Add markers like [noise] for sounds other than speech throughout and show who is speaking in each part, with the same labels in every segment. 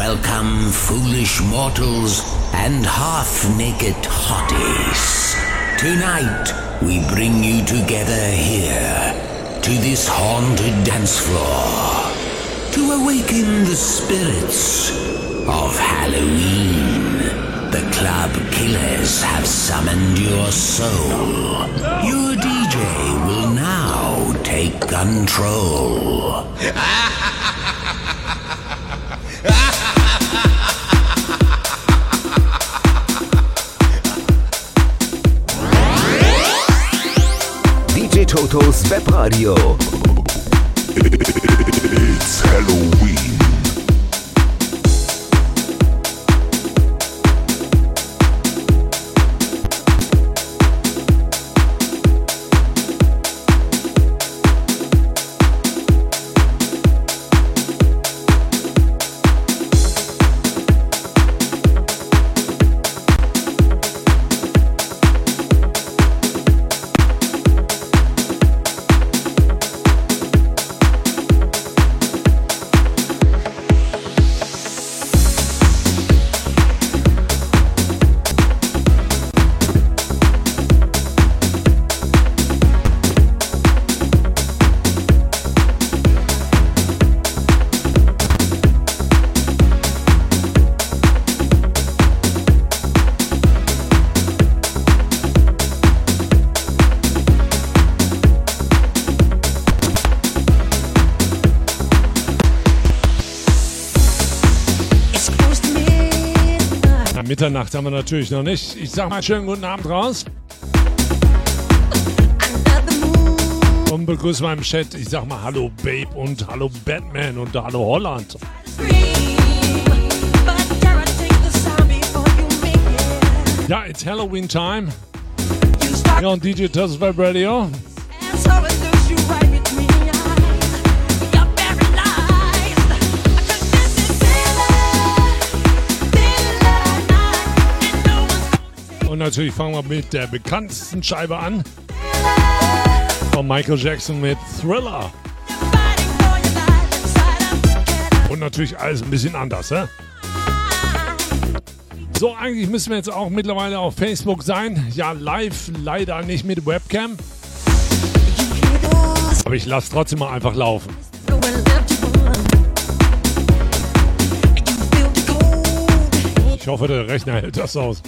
Speaker 1: welcome foolish mortals and half-naked hotties. Tonight, we bring you together here, to this haunted dance floor, to awaken the spirits of Halloween. The club killers have summoned your soul. Your DJ will now take control.
Speaker 2: Ah, Totos Webradio.
Speaker 3: It's Halloween.
Speaker 4: Mitternacht haben wir natürlich noch nicht. Ich sag mal schönen guten Abend raus. Und begrüße im Chat. Ich sag mal Hallo Babe und Hallo Batman und Hallo Holland. Ja, it's Halloween time. Ja, und DJ Tuss Web Radio. Natürlich fangen wir mit der bekanntesten Scheibe an. Von Michael Jackson mit Thriller. Und natürlich alles ein bisschen anders, hä? So, eigentlich müssen wir jetzt auch mittlerweile auf Facebook sein. Ja, live, leider nicht mit Webcam. Aber ich lasse trotzdem mal einfach laufen. Ich hoffe, der Rechner hält das aus.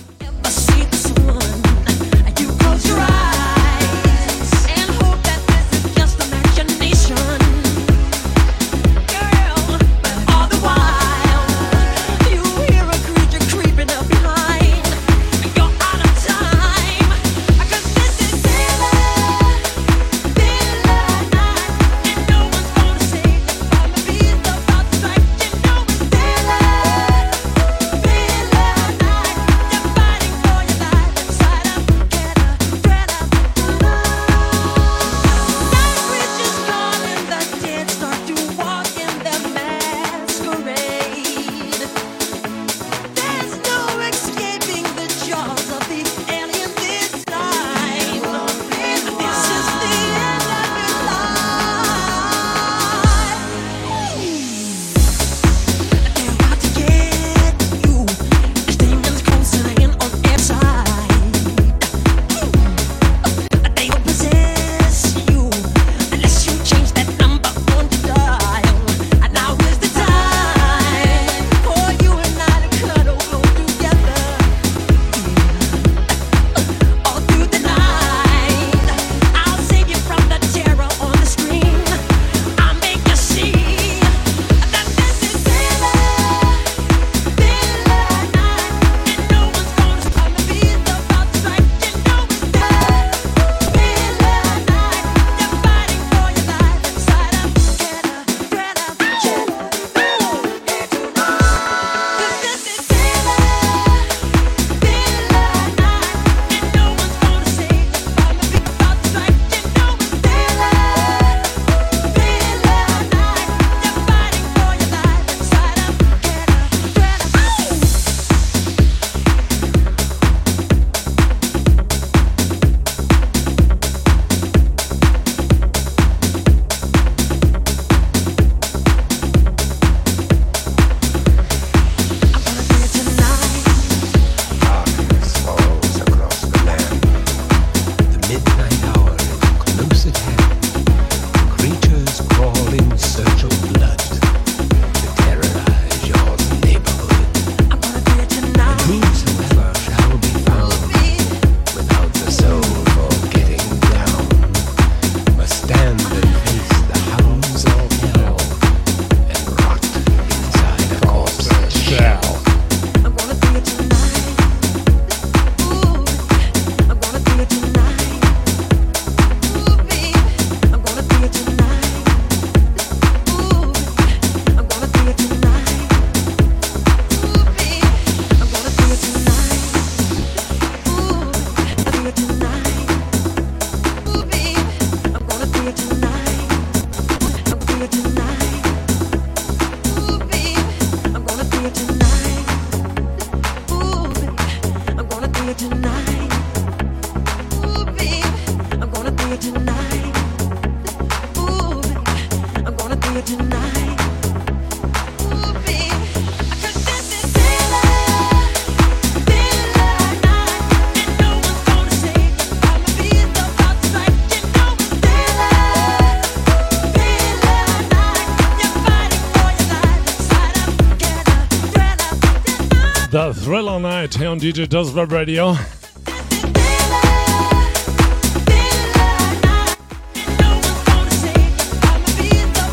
Speaker 5: Thriller
Speaker 4: Night here on DJ Does Web Radio.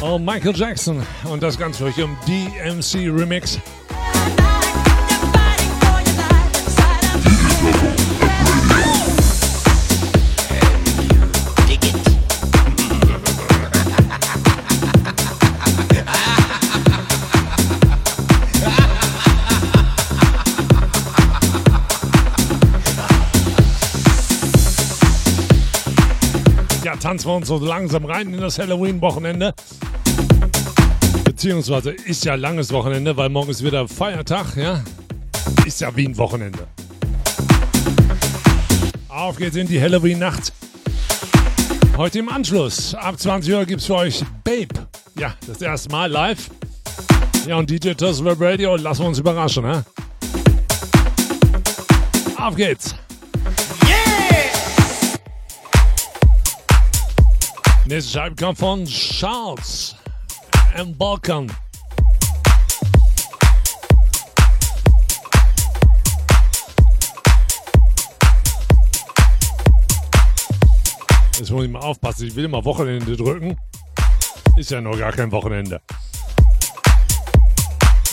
Speaker 4: Oh, Michael Jackson und das Ganze für euch im DMC Remix. Tanzen wir uns so langsam rein in das Halloween-Wochenende. Beziehungsweise ist ja langes Wochenende, weil morgen ist wieder Feiertag, ja? Ist ja wie ein Wochenende. Auf geht's in die Halloween-Nacht. Heute im Anschluss, ab 20 Uhr gibt's für euch Babe. Ja, das erste Mal live. Ja, und DJ Toss Web Radio, lassen wir uns überraschen, ne? Auf geht's. Nächste Scheibe kommt von Charles and Balkan. Jetzt muss ich mal aufpassen, ich will immer Wochenende drücken. Ist ja noch gar kein Wochenende.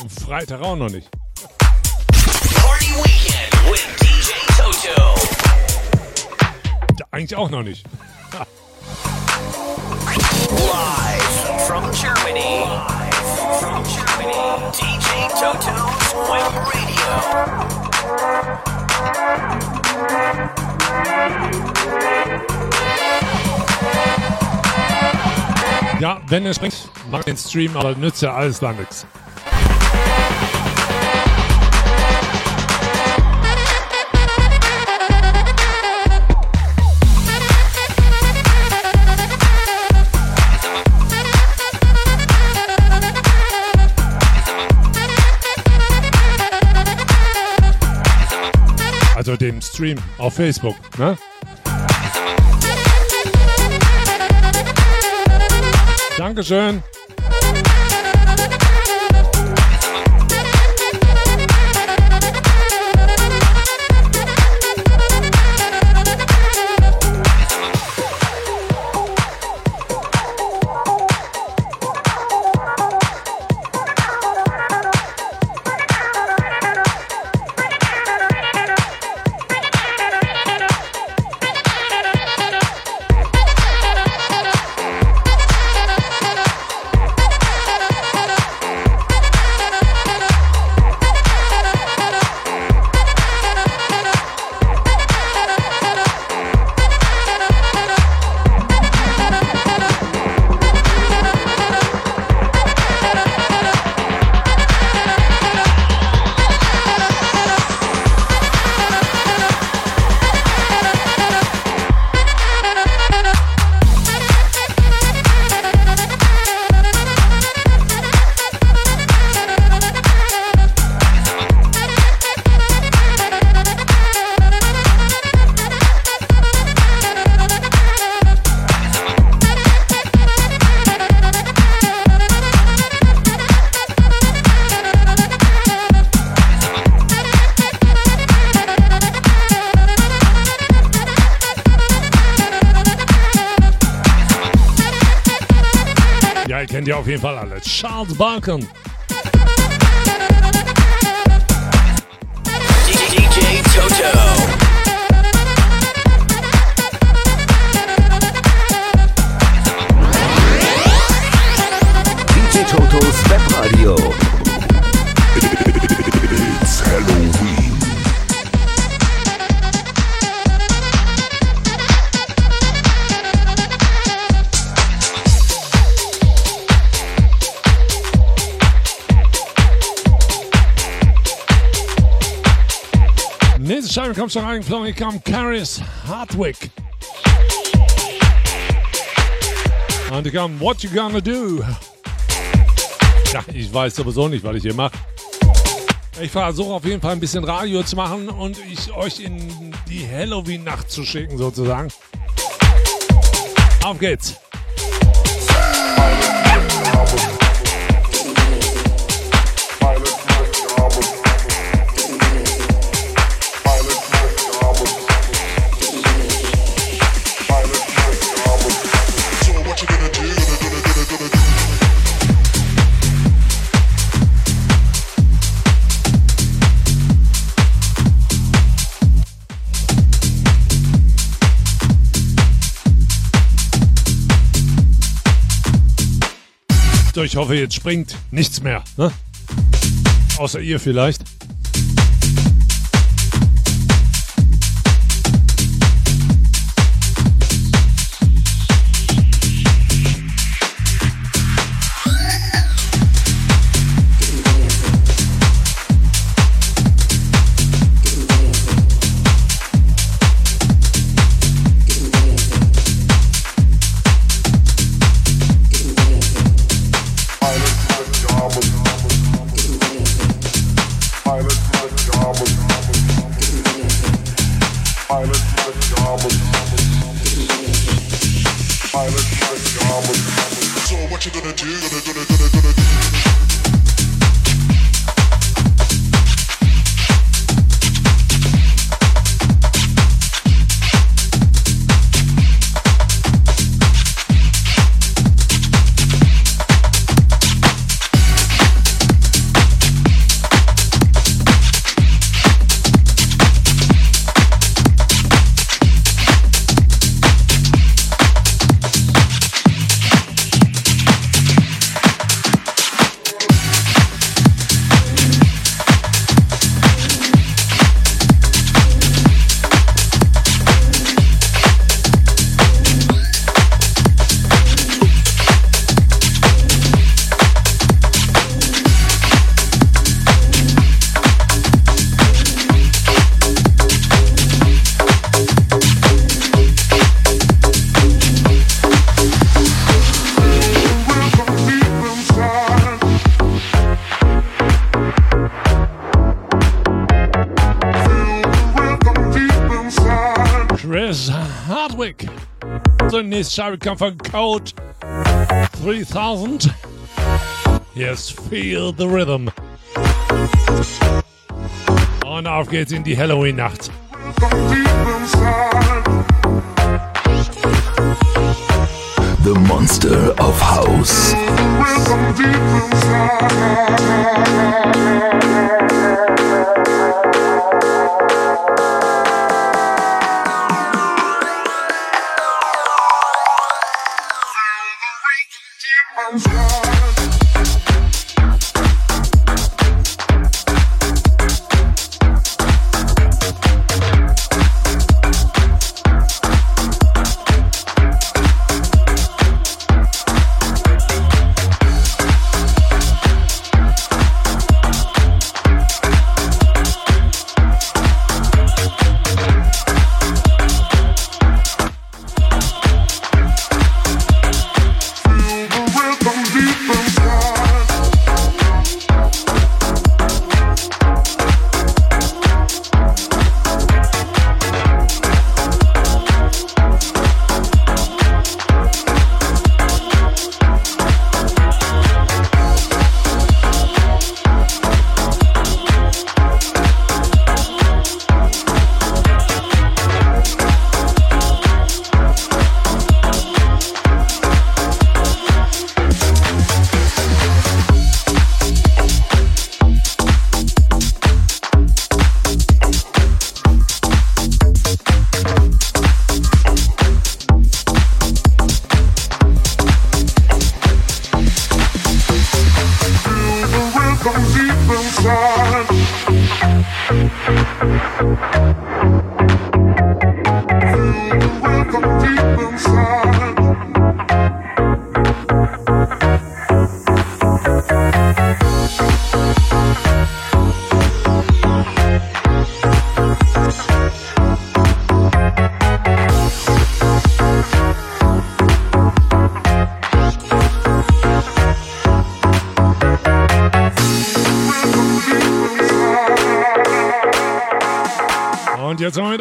Speaker 4: Und Freitag auch noch nicht.
Speaker 5: Party Weekend with DJ Toto.
Speaker 4: Eigentlich auch noch nicht.
Speaker 5: Live from Germany. Live from Germany. DJ Toto's Web Radio.
Speaker 4: Ja, wenn es bringt, mach den Stream, aber nützt ja alles dann nichts. Also dem Stream auf Facebook, ne? Dankeschön. Auf jeden Fall alle. Charles Balkan. Nächste Scheibe kommt schon reingeflogen. Hier kommt Caris Hardwick. Und hier kommt What You Gonna Do. Ja, ich weiß sowieso nicht, was ich hier mache. Ich versuche auf jeden Fall ein bisschen Radio zu machen und ich euch in die Halloween-Nacht zu schicken, sozusagen. Auf geht's. Ich hoffe, jetzt springt nichts mehr. Ne? Außer ihr vielleicht. So, come Scheibe kommt von Code 3000. Yes, feel the rhythm. Und auf geht's in die Halloween-Nacht.
Speaker 3: The Monster of House.
Speaker 4: Jetzt haben wir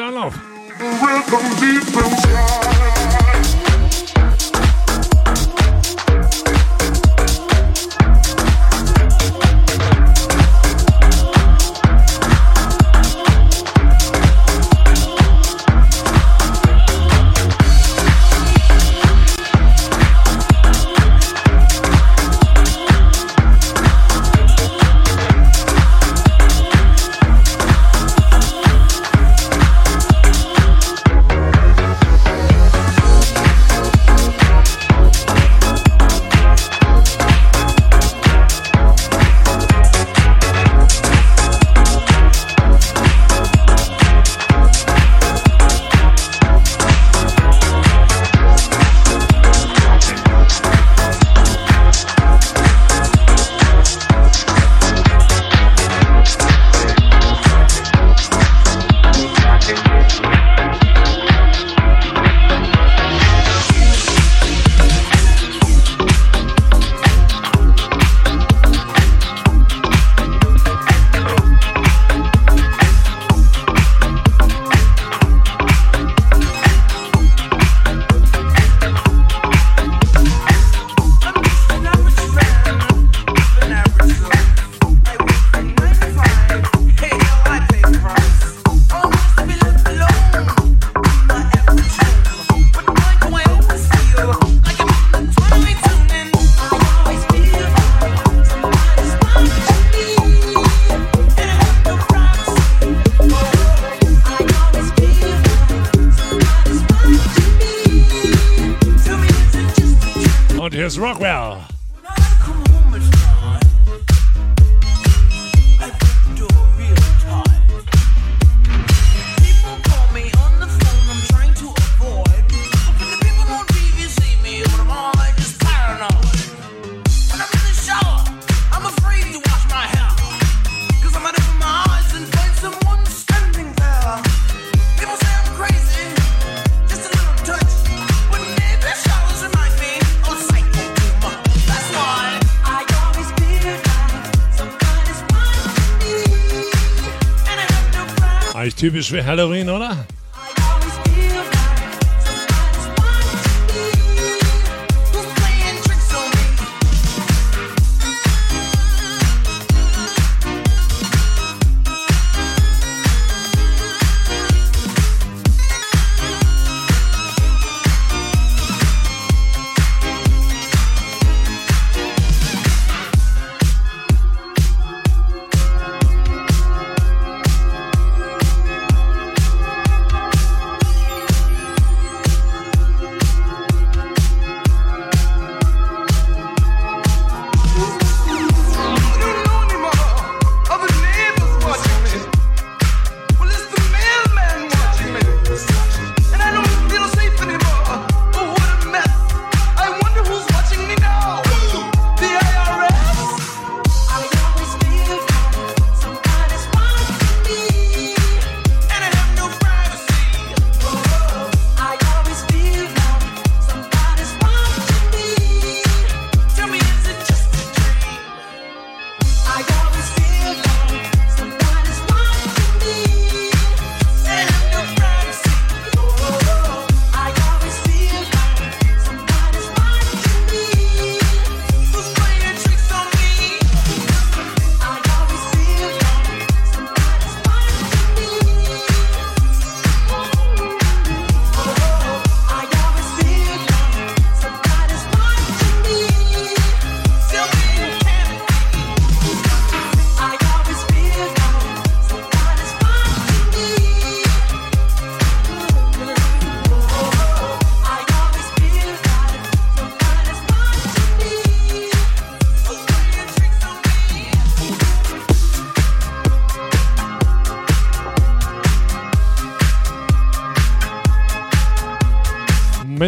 Speaker 4: typisch für Halloween, oder?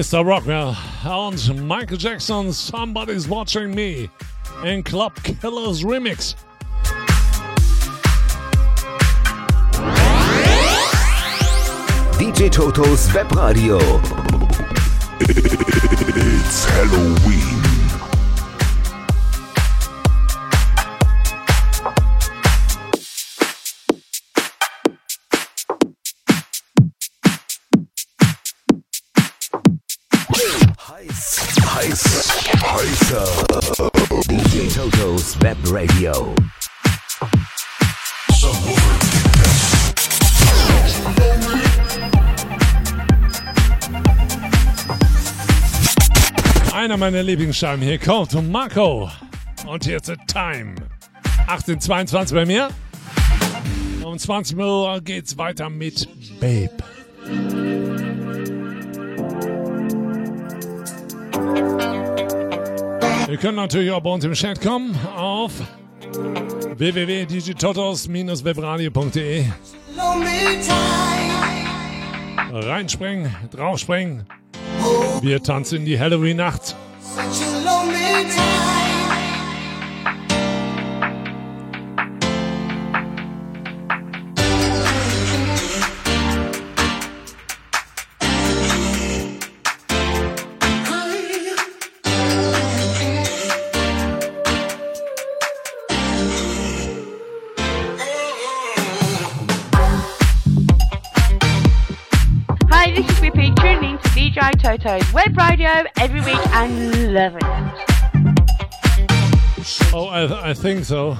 Speaker 4: Mr. Rockwell und uh, Michael Jackson Somebody's Watching Me in Club Killers Remix.
Speaker 2: DJ Totos Webradio. [laughs]
Speaker 3: It's Halloween.
Speaker 4: Einer meiner Lieblingsscheiben hier kommt Marco. Und jetzt Time. 1822 bei mir. Um 20 Uhr geht's weiter mit Babe. Ihr könnt natürlich auch bei uns im Chat kommen auf www.digitotos-webradio.de Reinspringen, draufspringen. Wir tanzen die Halloween-Nacht.
Speaker 6: Hi, Toto's web radio every week and loving it.
Speaker 4: Oh, I, I think so.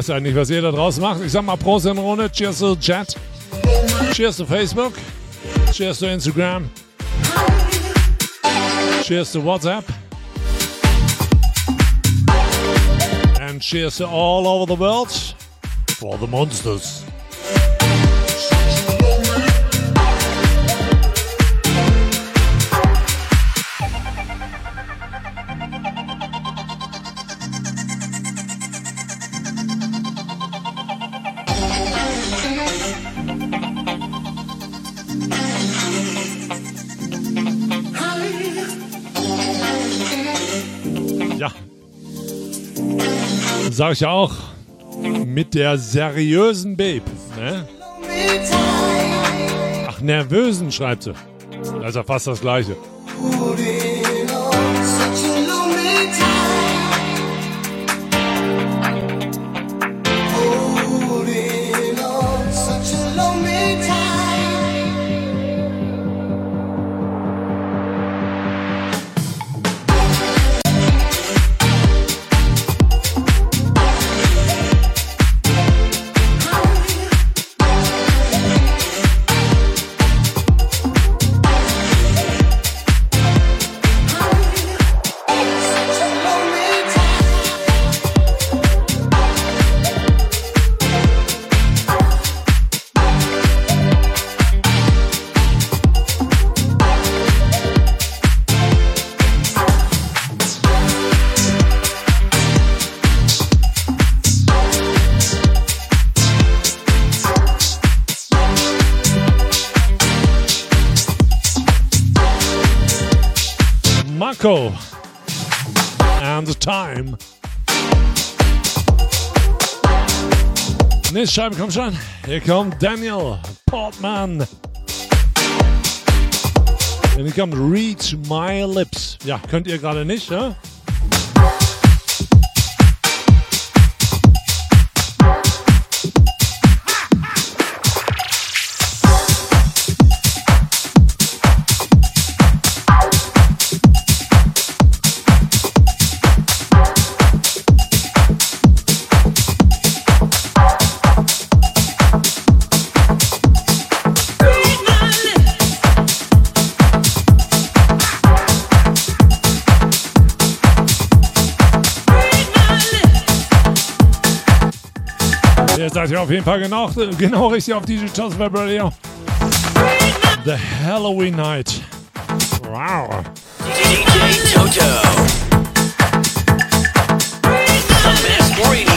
Speaker 4: Weiß ja nicht, was ihr da draußen macht. Ich sag mal Prost in Runde. Cheers to Chat. Cheers to Facebook. Cheers to Instagram. Cheers to WhatsApp. And cheers to all over the world for the monsters. Sag ich auch. Mit der seriösen Babe. Ne? Ach, nervösen, schreibt sie. Das ist ja fast das Gleiche. Nächste Scheibe kommt schon. Hier kommt Daniel Portman. Hier kommt Reach My Lips. Ja, könnt ihr gerade nicht, ja? Ihr seid ja auf jeden Fall genau, genau richtig auf DJ Toast Web Radio. The Halloween Night. Wow.
Speaker 5: DJ Toto. The best.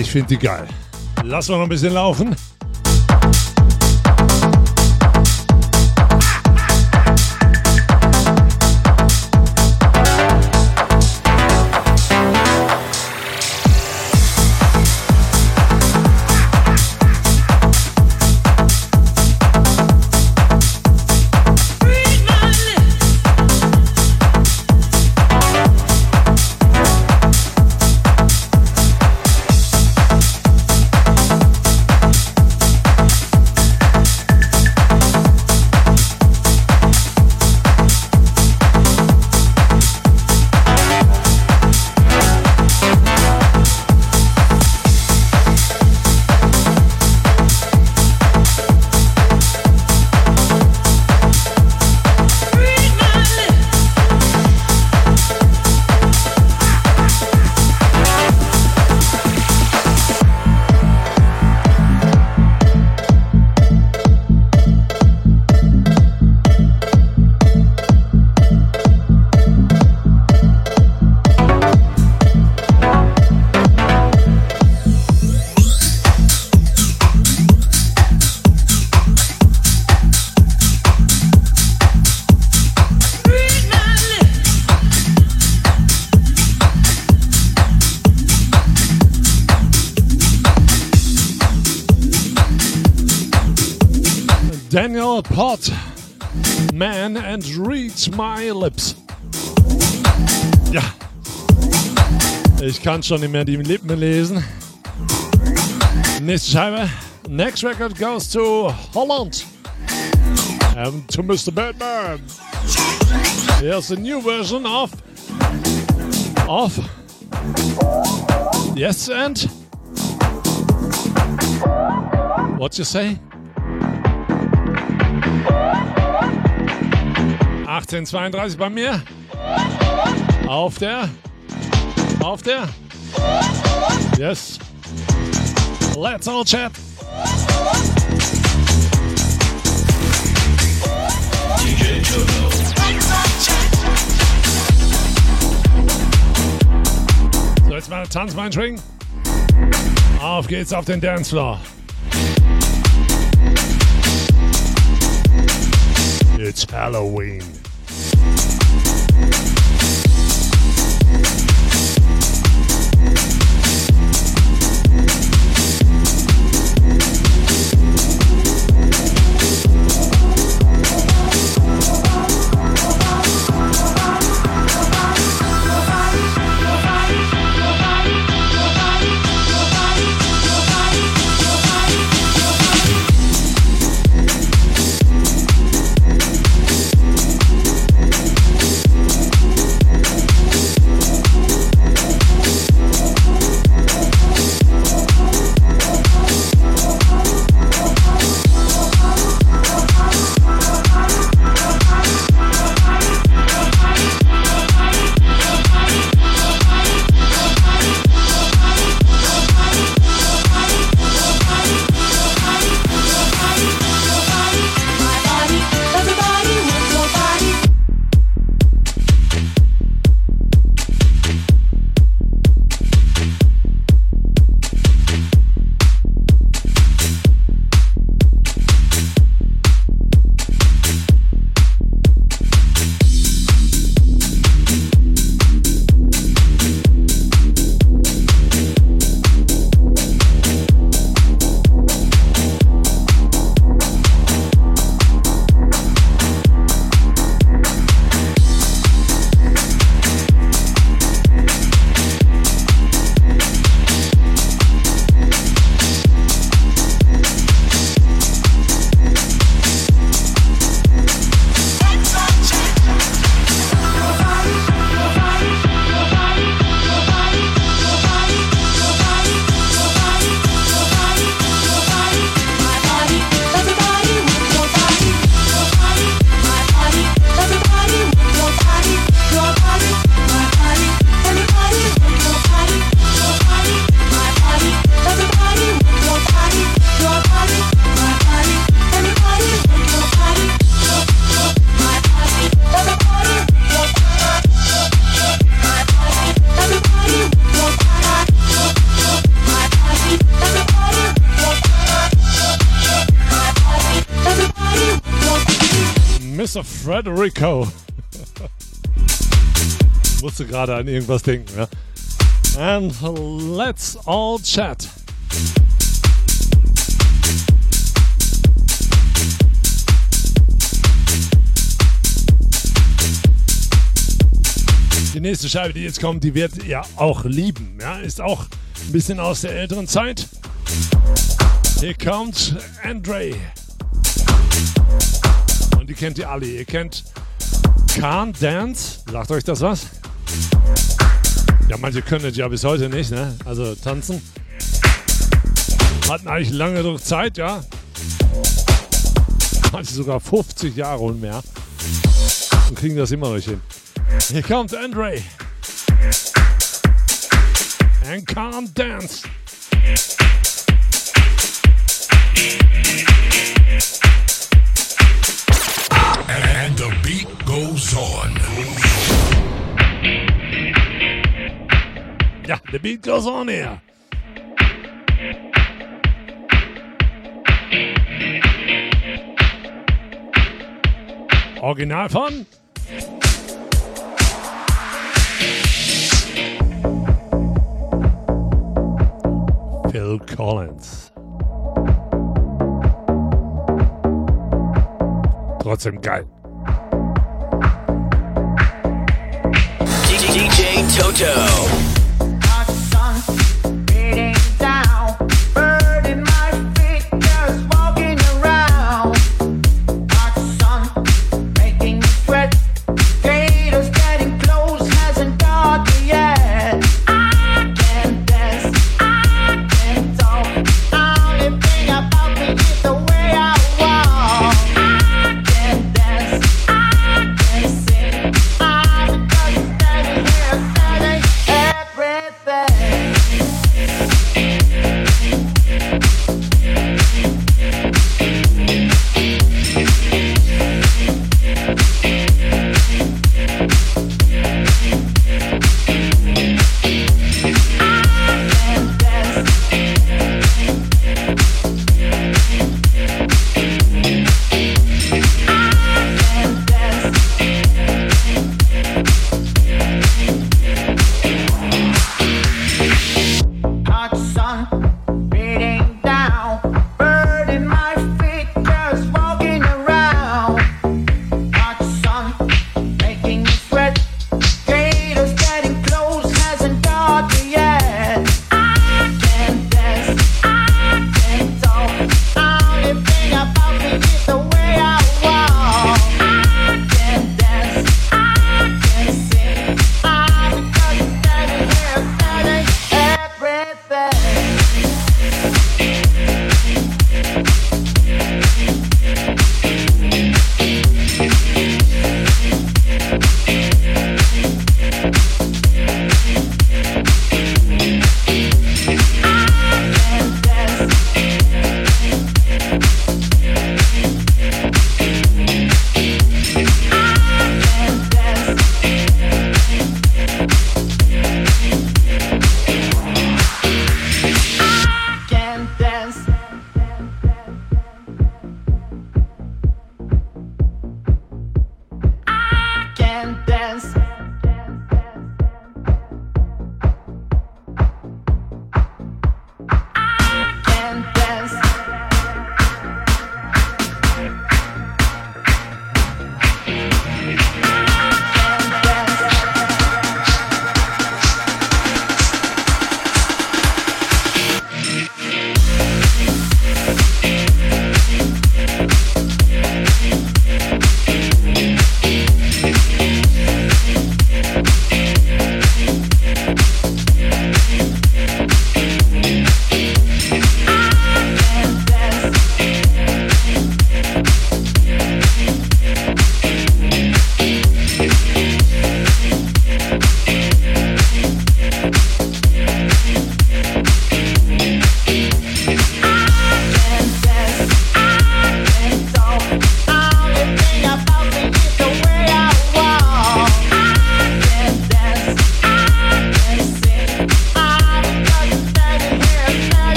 Speaker 4: Ich finde die geil. Lass mal noch ein bisschen laufen. Kann schon nicht mehr die Lippen lesen. Nächste Scheibe. Next record goes to Holland. And to Mr. Batman. Here's a new version of. Of. Yes, and. What you say? 1832 bei mir. Auf der. Auf der. Yes. Let's all chat.
Speaker 5: DJ Toto.
Speaker 4: So, jetzt mal Tanz, mein String. Auf geht's auf den Dancefloor. It's Halloween. Frederico. [laughs] Musste gerade an irgendwas denken, ja. And let's all chat. Die nächste Scheibe, die jetzt kommt, die wird ihr auch lieben. Ja, ist auch ein bisschen aus der älteren Zeit. Hier kommt Andre. Und die kennt ihr alle. Ihr kennt Can't Dance. Sagt euch das was? Ja, manche können es ja bis heute nicht, ne? Also tanzen. Hatten eigentlich lange durch Zeit, ja. Manche sogar 50 Jahre und mehr. Und kriegen das immer noch hin. Hier kommt Andre. And can't dance.
Speaker 3: On.
Speaker 4: Yeah, the beat goes on here. Original von Phil Collins. Trotzdem geil.
Speaker 5: Toto.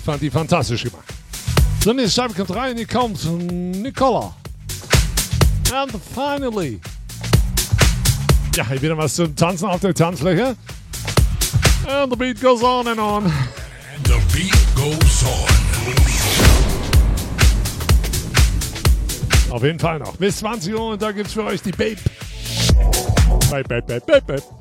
Speaker 4: ich fand die fantastisch gemacht. The next time comes rein, hier kommt Nicola. And finally. Ja, hier wieder was zum Tanzen auf der Tanzfläche. And the beat goes on and on.
Speaker 7: And the beat goes on.
Speaker 4: Auf jeden Fall noch. Bis 20 Uhr und da gibt's für euch die Babe. Babe, Babe, Babe, Babe, Babe.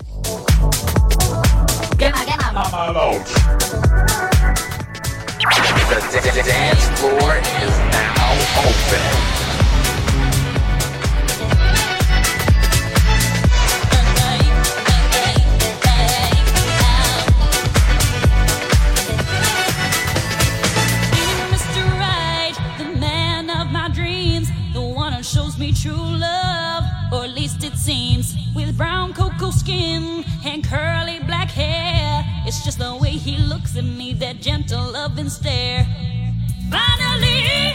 Speaker 2: That gentle loving stare. Finally.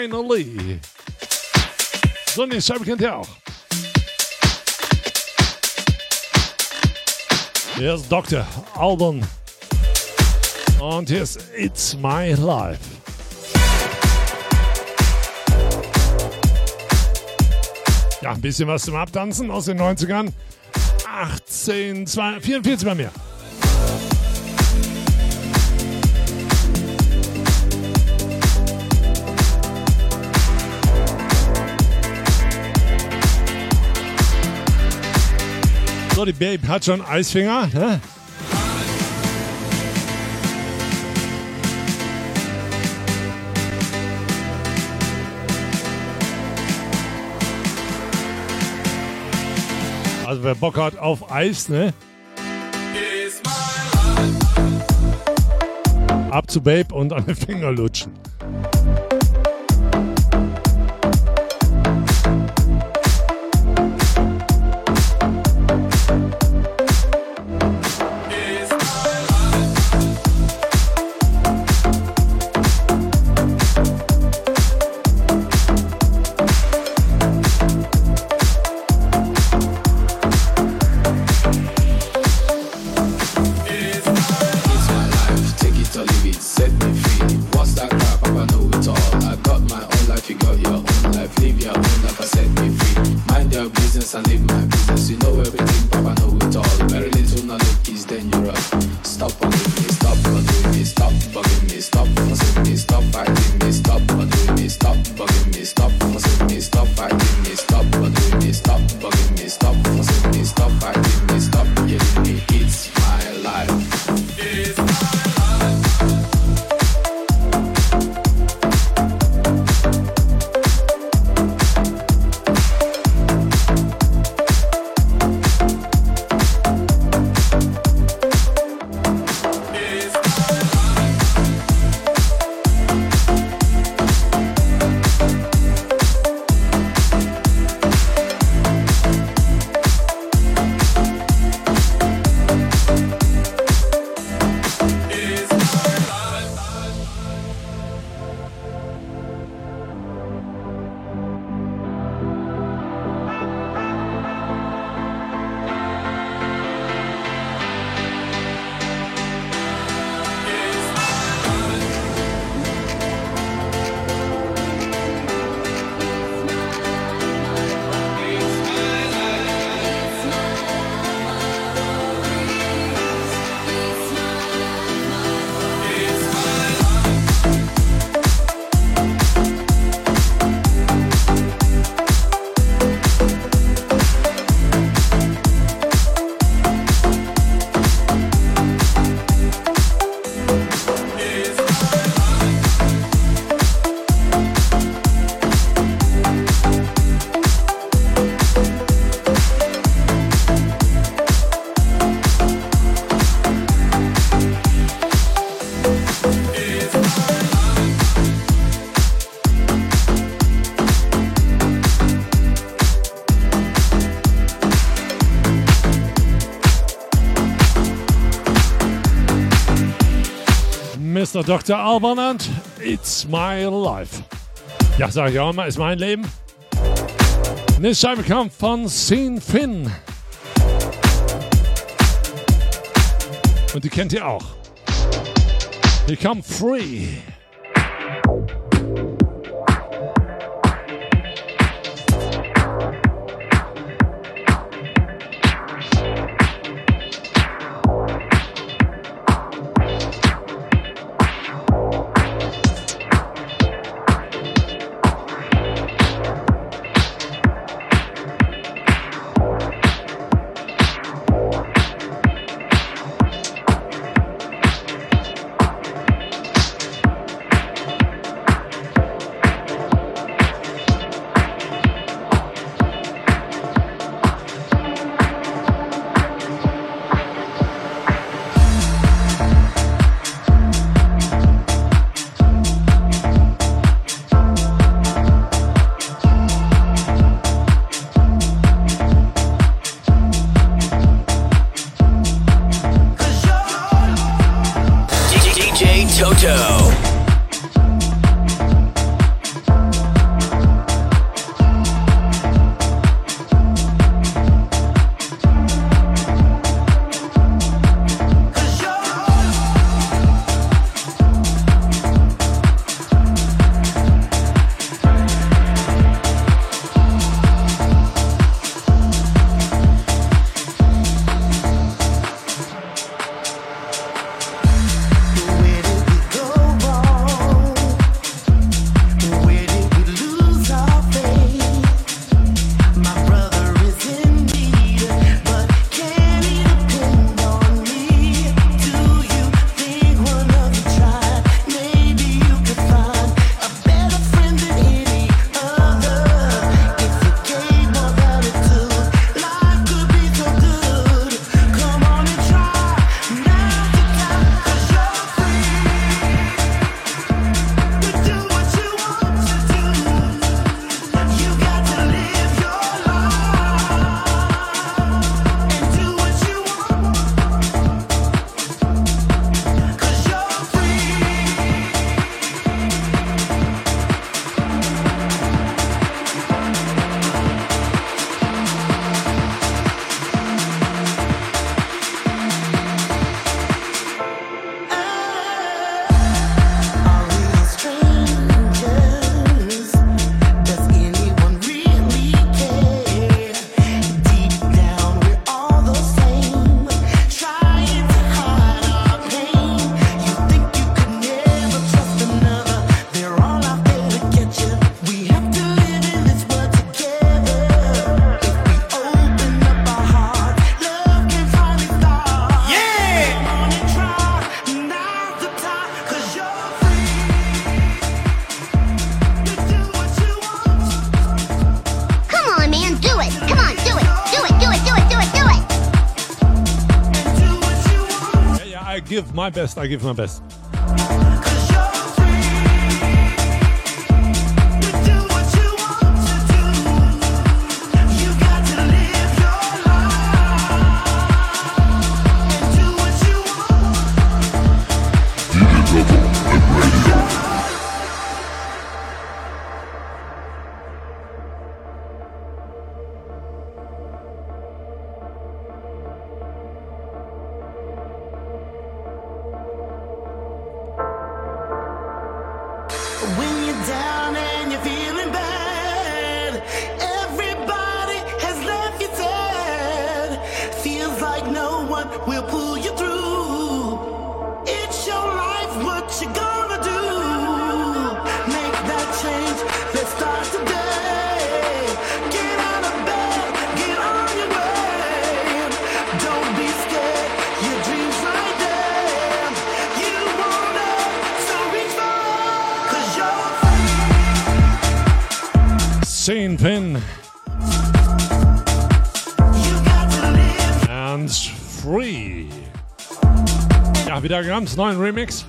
Speaker 2: finally.
Speaker 4: Sonny, eine Scheibe kennt ihr auch. Hier ist Dr. Alban. Und hier ist It's My Life. Ja, ein bisschen was zum Abtanzen aus den 90ern. 18, 2, 44 bei mir. Bloody Babe hat schon Eisfinger. Ne? Also wer Bock hat auf Eis, ne? Ab zu Babe und an den Finger lutschen. Mr. Dr. Alban und It's My Life. Ja, sag ich auch immer, ist mein Leben. Nächste Scheibe kommt von Sean Finn. Und die kennt ihr auch. Hier kommt Free. Give my best, I give my best. Shane Penn. And Free. Ja, wieder ganz neuen Remix.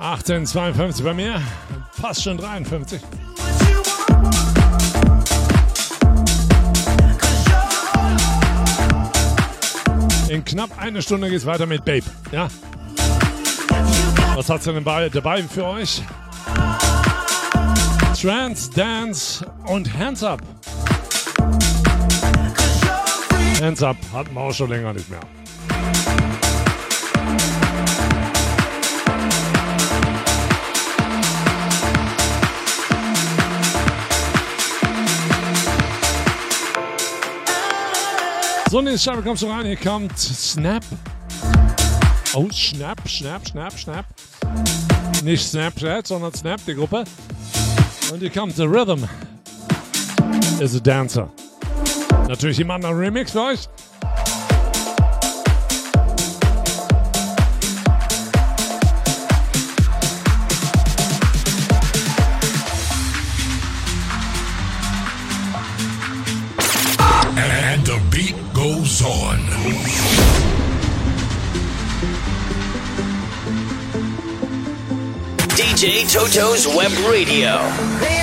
Speaker 4: Achtzehn 52 bei mir. Passt schon 53. In knapp eine Stunde geht's weiter mit Babe. Ja. Was hat's denn dabei für euch? Trance, Dance und Hands Up. Hands Up hatten wir auch schon länger nicht mehr. So, nächste Scheibe kommst du rein. Hier kommt Snap. Oh, Snap, Snap, Snap, Snap. Nicht Snapchat, sondern Snap, die Gruppe. Und hier kommt The Rhythm. Is a Dancer. Natürlich immer ein Remix für euch.
Speaker 8: DJ Toto's Web Radio.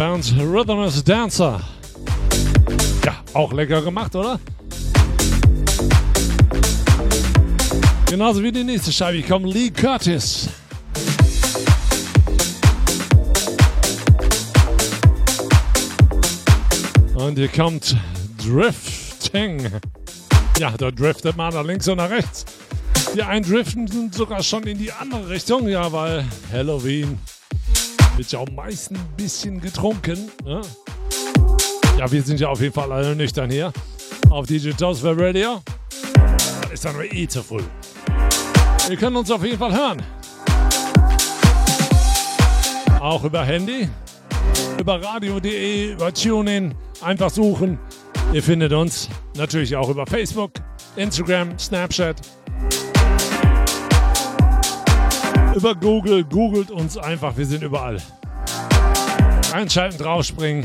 Speaker 4: Snap und Rhythm is Dancer. Ja, auch lecker gemacht, oder? Genauso wie die nächste Scheibe. Hier kommt Lee Curtis. Und hier kommt Drifting. Ja, da driftet man nach links und nach rechts. Die einen driften sogar schon in die andere Richtung, ja, weil Halloween wird ja auch meistens ein bisschen getrunken. Ne? Ja, wir sind ja auf jeden Fall alle nüchtern hier auf DJ Web Radio. Das ist dann eh zu früh. Ihr könnt uns auf jeden Fall hören. Auch über Handy, über radio.de, über TuneIn. Einfach suchen. Ihr findet uns natürlich auch über Facebook, Instagram, Snapchat. Über Google. Googelt uns einfach. Wir sind überall. Einschalten, draufspringen.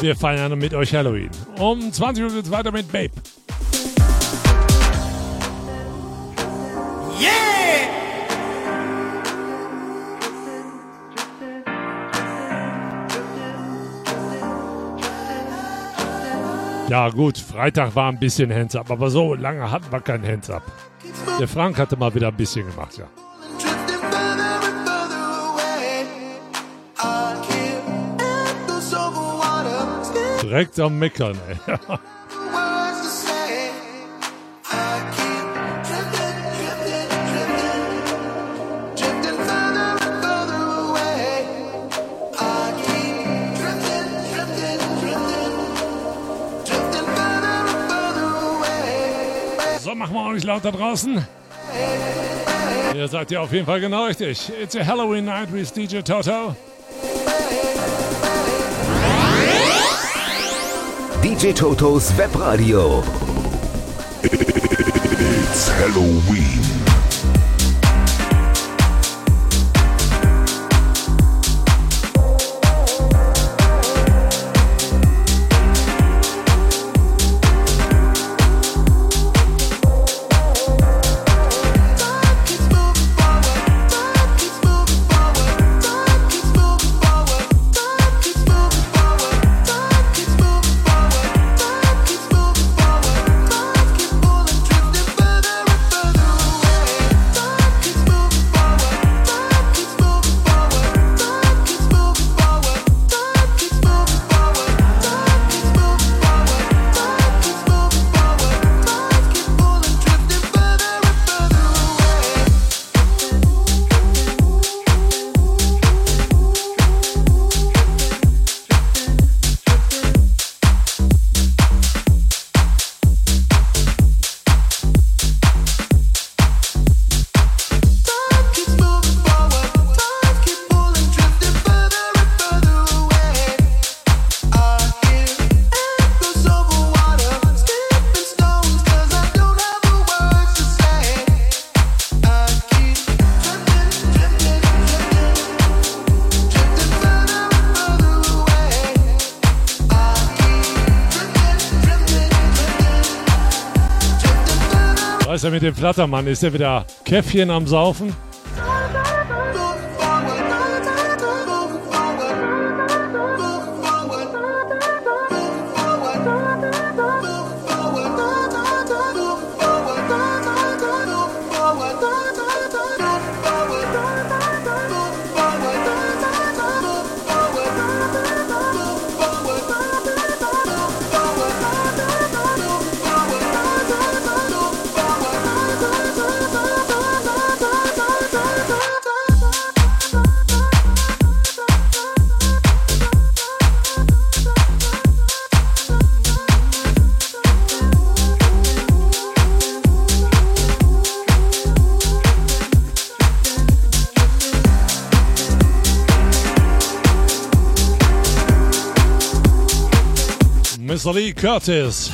Speaker 4: Wir feiern mit euch Halloween. Um 20 Uhr geht es weiter mit Babe. Ja gut, Freitag war ein bisschen Hands-Up, aber so lange hatten wir kein Hands-Up. Der Frank hatte mal wieder ein bisschen gemacht, ja. Direkt am Meckern, ey. [laughs] So, machen wir auch nicht laut da draußen. Ihr seid ja auf jeden Fall genau richtig. It's a Halloween night with DJ Toto.
Speaker 9: DJ Totos Webradio.
Speaker 3: It's Halloween.
Speaker 4: Mit dem Flattermann? Ist er wieder Käffchen am Saufen? Rosalie Curtis.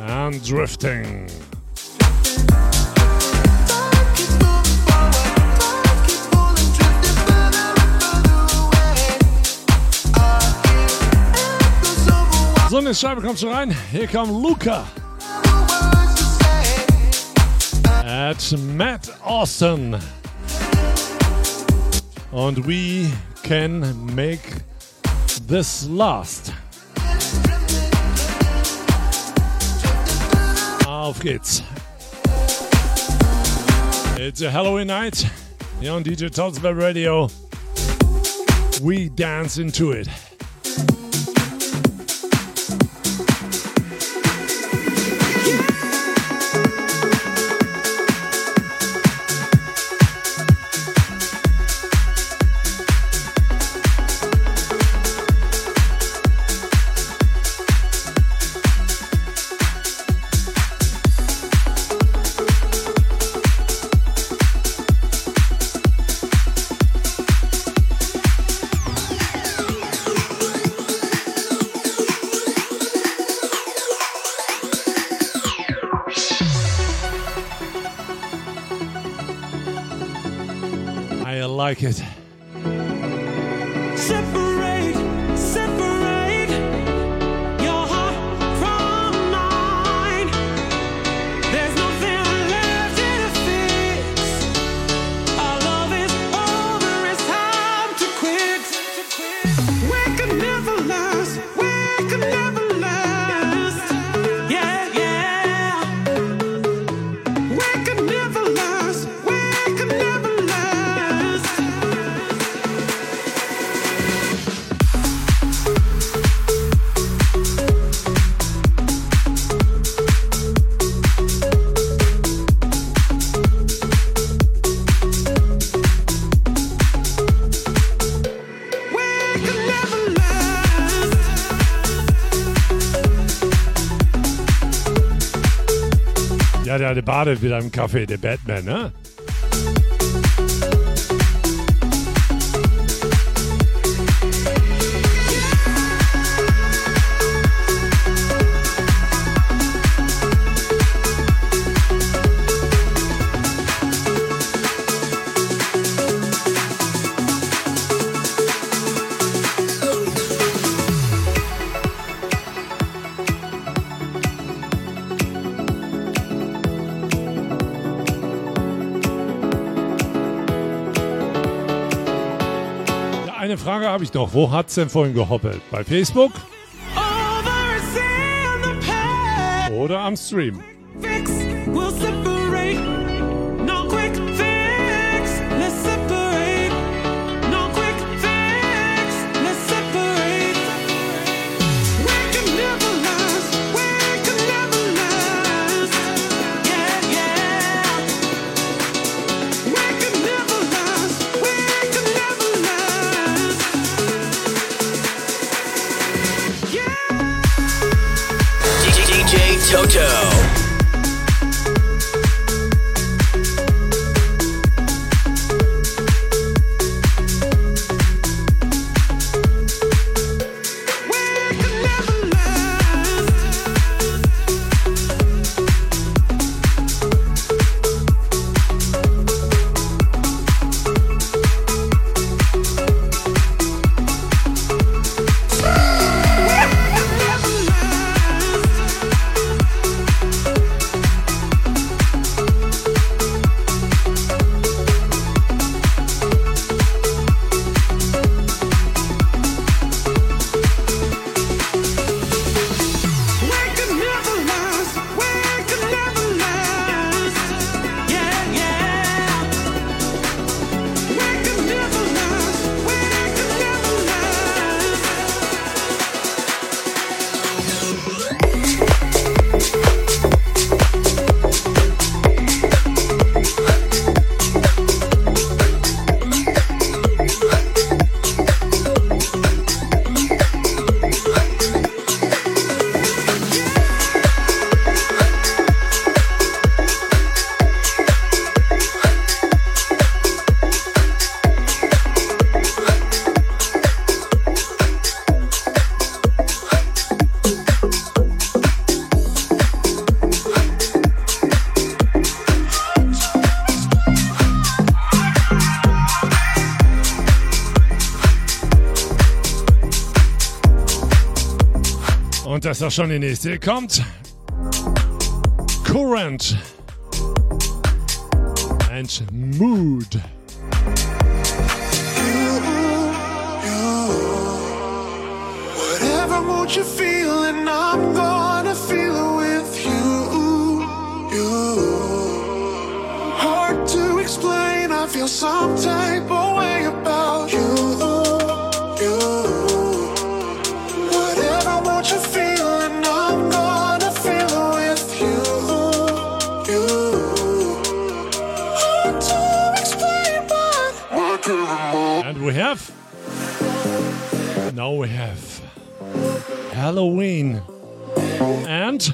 Speaker 4: And drifting. So, eine Scheibe kommt schon rein. Hier kommt Luca. At Matt Austin.
Speaker 10: And we can make this last. Auf geht's. It's a Halloween night here on DJ Talks Web Radio. We dance into it. der badet wieder im Kaffee, der Batman, ne? ich noch, wo hat's denn vorhin gehoppelt? Bei Facebook? Oder am Stream? Und das ist auch schon die nächste. Hier kommt Current and Mood.
Speaker 11: You're I'm gonna feel it with you. you. Hard to explain, I feel some type of
Speaker 12: we have Halloween and.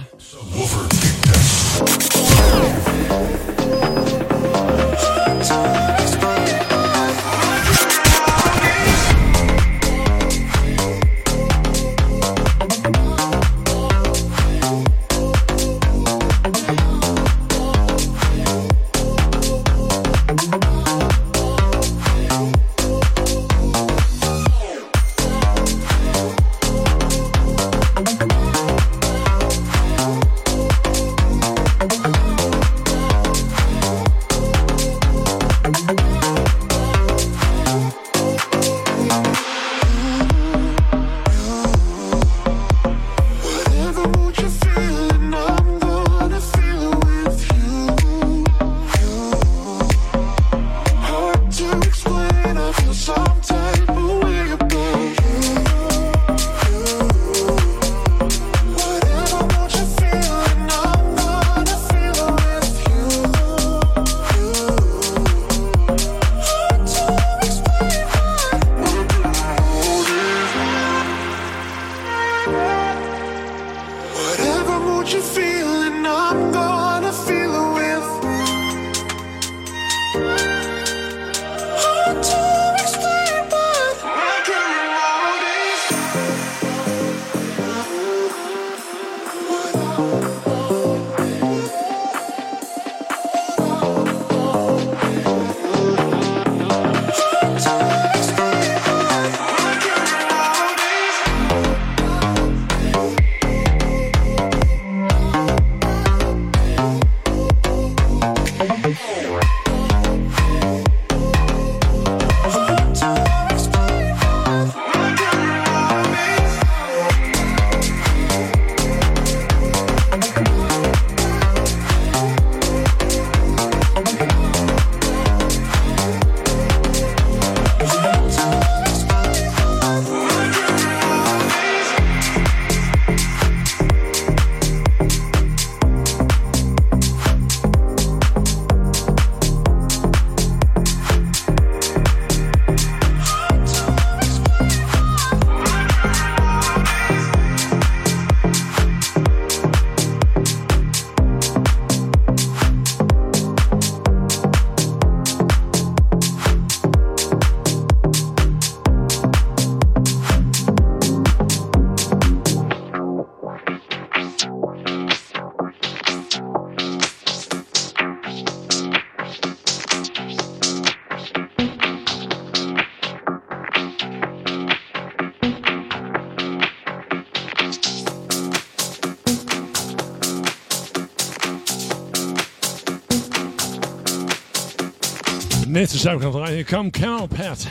Speaker 11: nächste Scheibe kommt rein. Hier kommt Carl Pat.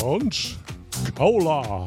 Speaker 11: Und Cola.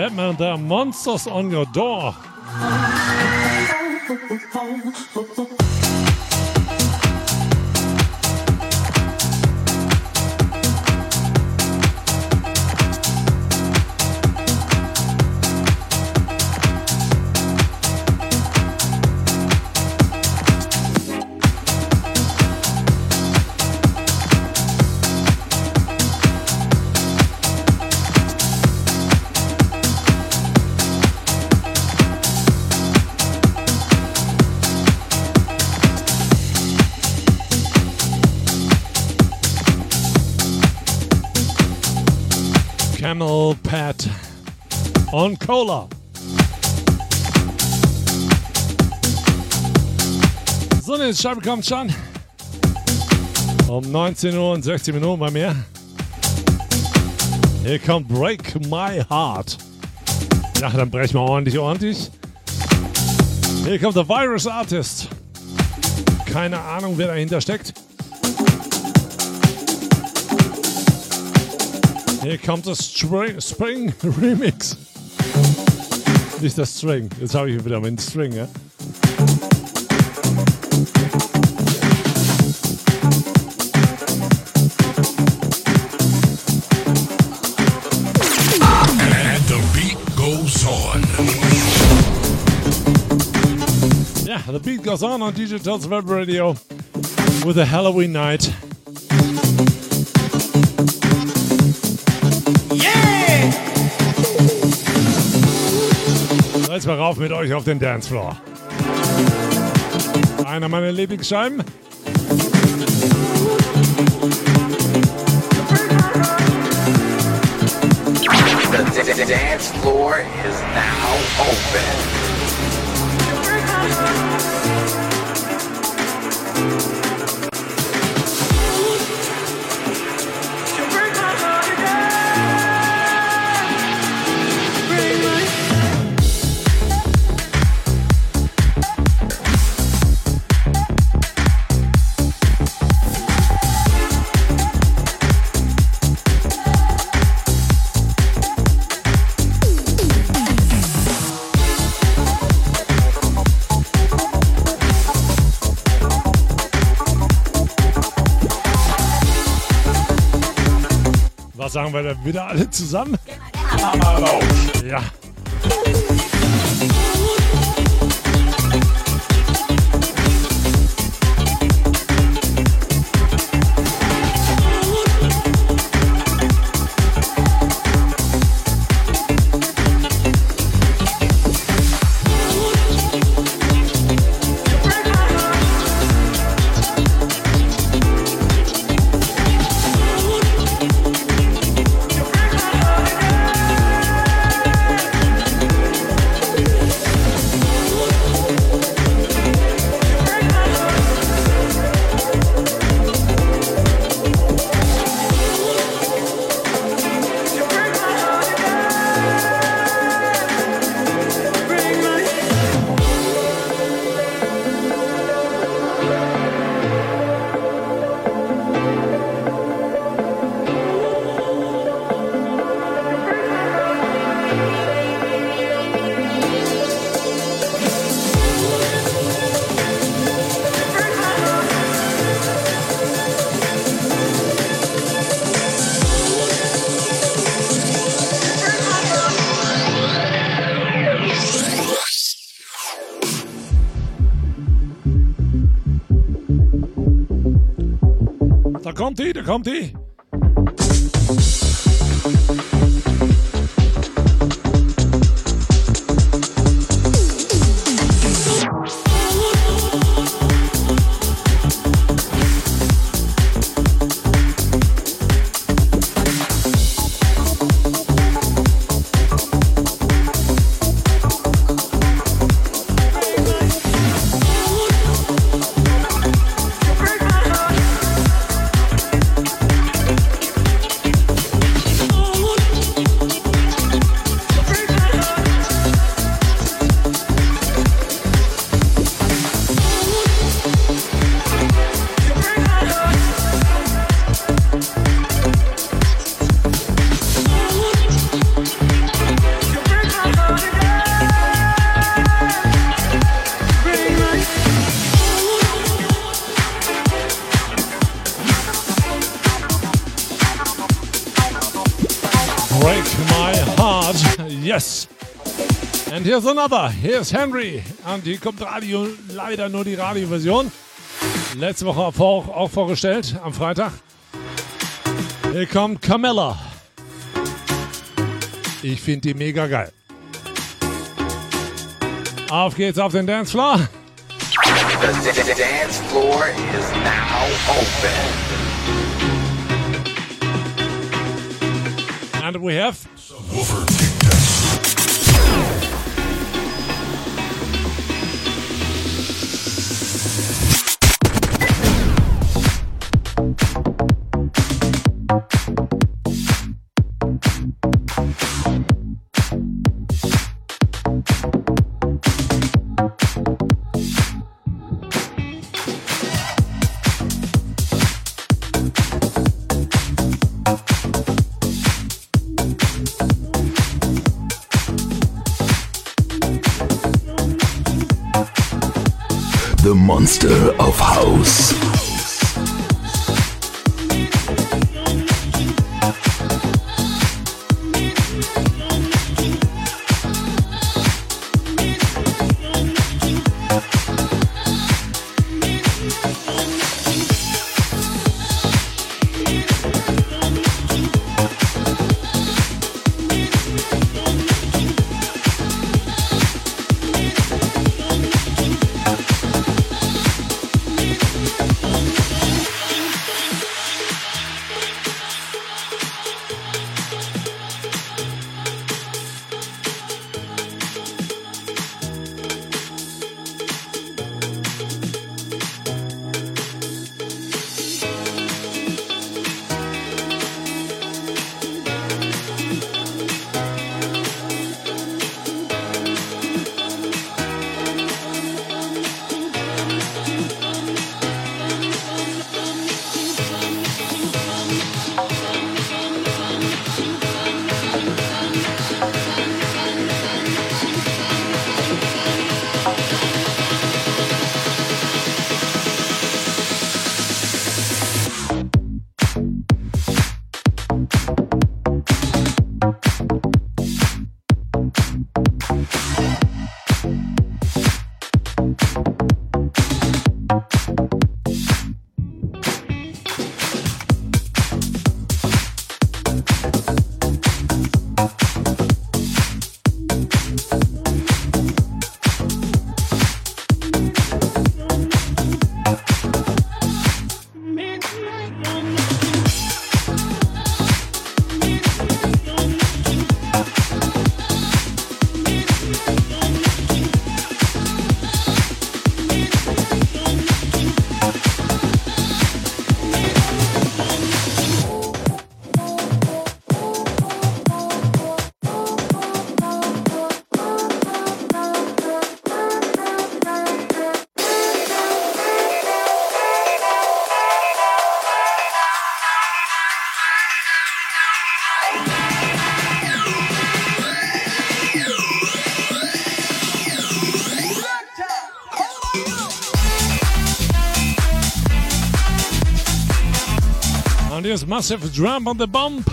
Speaker 4: Bebe, men det er Monsters On Your Door. Colonel Pat on Cola. So, eine Scheibe kommt schon. Um 19 Uhr und 16 Minuten bei mir. Hier kommt Break My Heart. Ja, dann brechen wir ordentlich, ordentlich. Hier kommt der Virus Artist. Keine Ahnung, wer dahinter steckt. Here comes a string, spring [laughs] remix. Is a string. It's how you put them in string, yeah?
Speaker 3: And the beat goes on.
Speaker 4: Yeah, the beat goes on on DJ Tales Web Radio with a Halloween night. Hals war rauf mit euch auf den Dancefloor. Einer meiner Lieblingsscheiben.
Speaker 5: The dance floor is now open.
Speaker 4: Sagen wir denn wieder alle zusammen? Ja. Kommt die, here's another. Here's Henry. Und hier kommt Radio, leider nur die Radioversion. Letzte Woche auch, auch vorgestellt, am Freitag. Hier kommt Camilla. Ich finde die mega geil. Auf geht's auf den Dancefloor.
Speaker 13: The d- d- dance floor is now open.
Speaker 4: And we have
Speaker 3: House.
Speaker 4: Und hier ist Massive Drum on the Bump.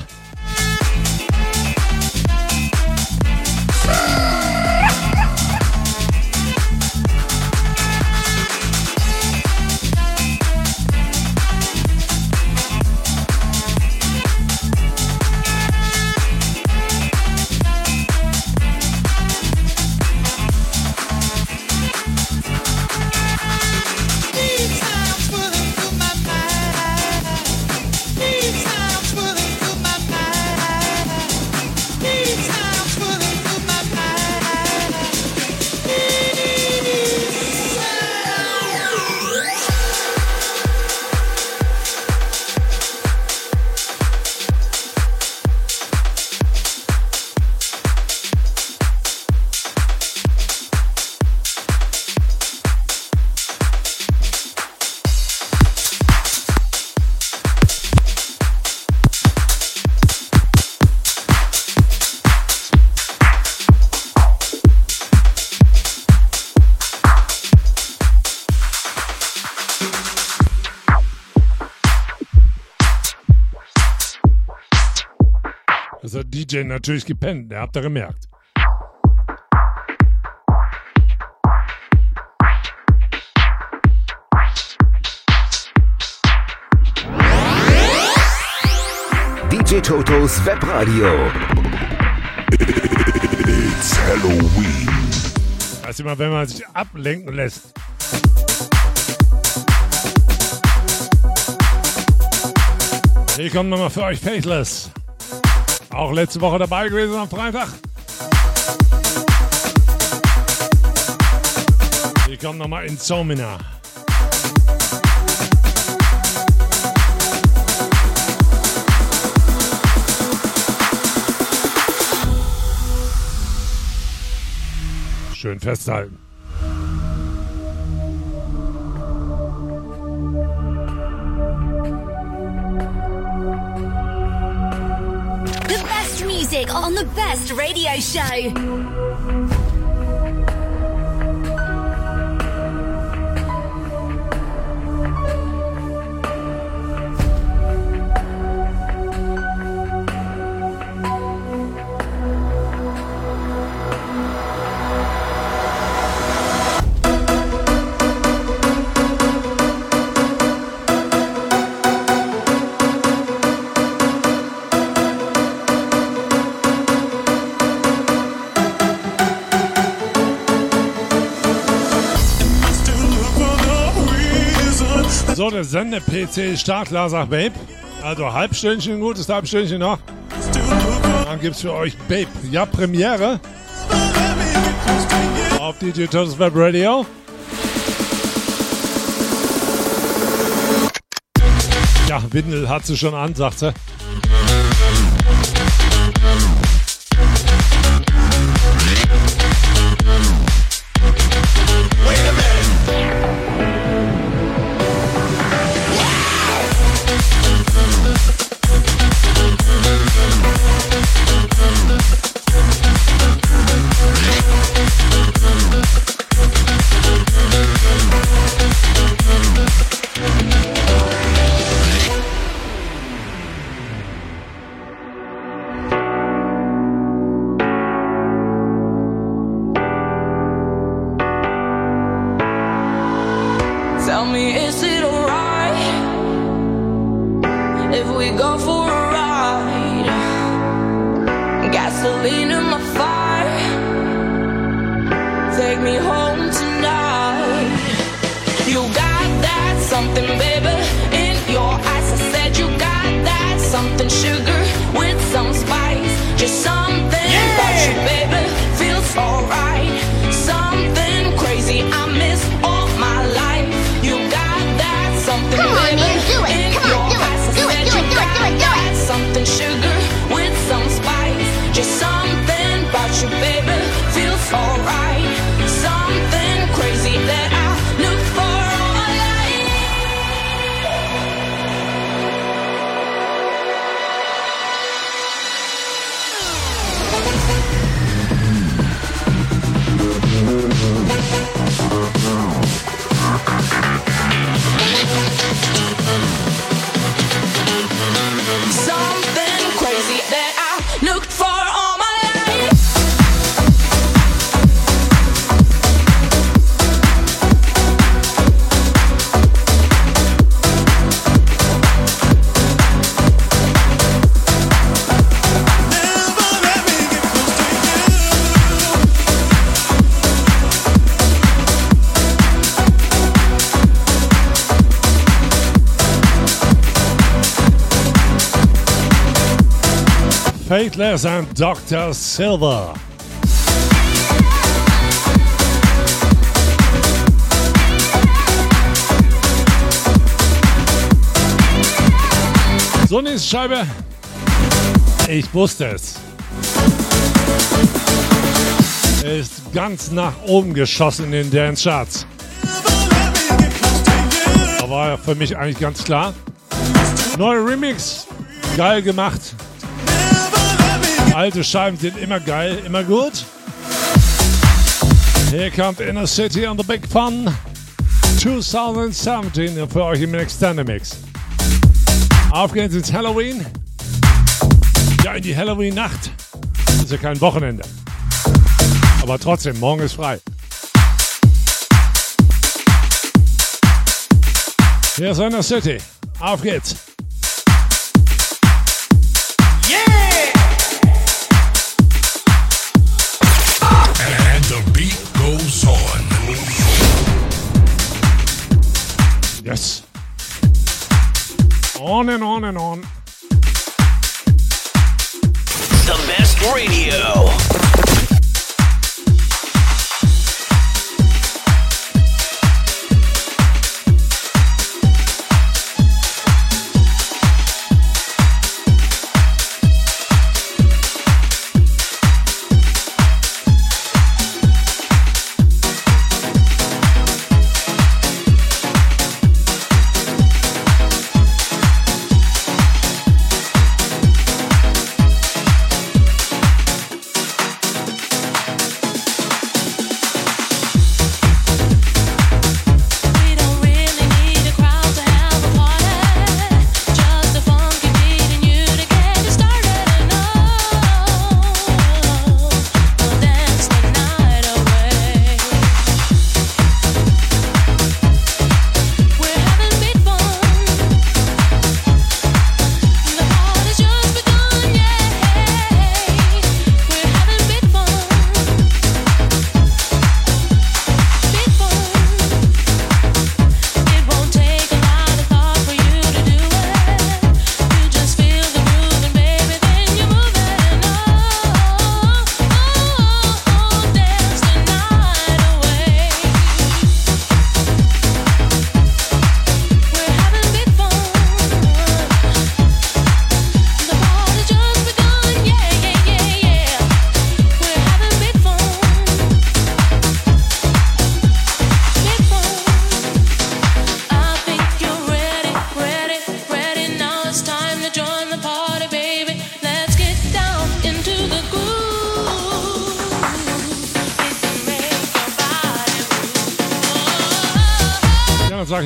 Speaker 4: DJ natürlich gepennt, der habt ihr gemerkt.
Speaker 9: DJ Totos Webradio.
Speaker 3: It's Halloween.
Speaker 4: Das ist immer, wenn man sich ablenken lässt. Hier kommt nochmal für euch Faithless. Auch letzte Woche dabei gewesen am Freitag. Hier kommt nochmal Insomnia. Schön festhalten.
Speaker 14: Best radio show.
Speaker 4: Der Sende-PC Startler sagt Babe. Also Halbstündchen, gutes Halbstündchen noch. Dann gibt's für euch Babe. Ja, Premiere. Auf DJ Totos Web Radio. Ja, Windel hat sie schon an, sagt Faithless and Dr. Silver. So, nächste Scheibe. Ich wusste es. Er ist ganz nach oben geschossen in den Dance Charts. Da war für mich eigentlich ganz klar. Neuer Remix, geil gemacht. Alte Scheiben sind immer geil, immer gut. Hier kommt Inner City on the Big Fun 2017 für euch im Extended Mix. Auf geht's ins Halloween. Ja, in die Halloween-Nacht. Ist ja kein Wochenende. Aber trotzdem, morgen ist frei. Hier ist Inner City. Auf geht's.
Speaker 3: On
Speaker 4: and on and on.
Speaker 2: The best radio.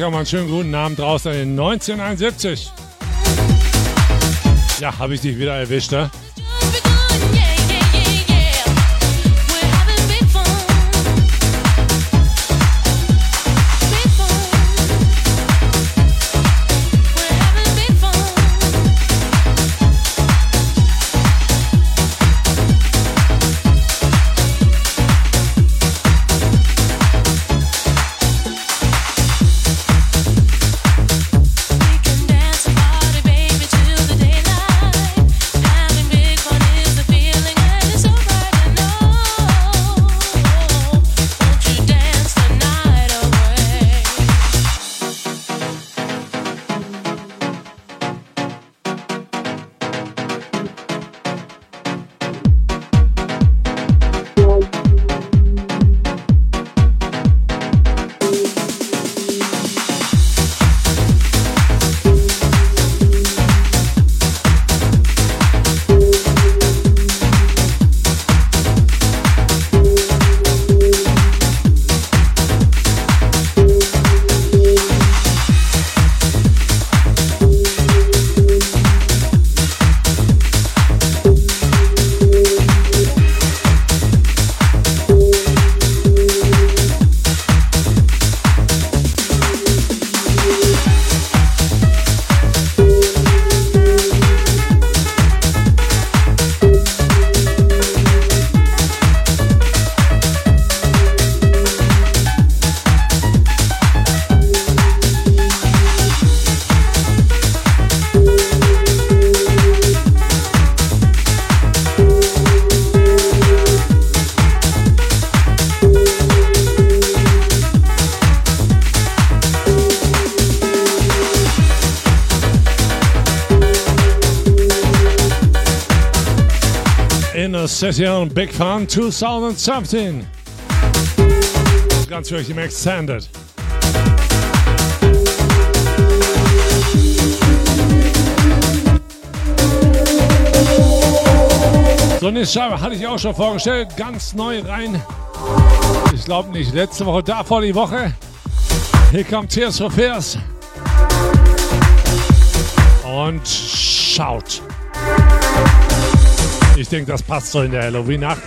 Speaker 4: Sage auch mal einen schönen guten Abend draußen in 1971. Ja, habe ich dich wieder erwischt, ne? Big Fun 2017. Ganz für euch im Extended. So eine Scheibe hatte ich auch schon vorgestellt, ganz neu rein. Ich glaube nicht letzte Woche, davor die Woche. Hier kommt Tears for Fears. Und schaut. Ich denke, das passt so in der Halloween-Nacht.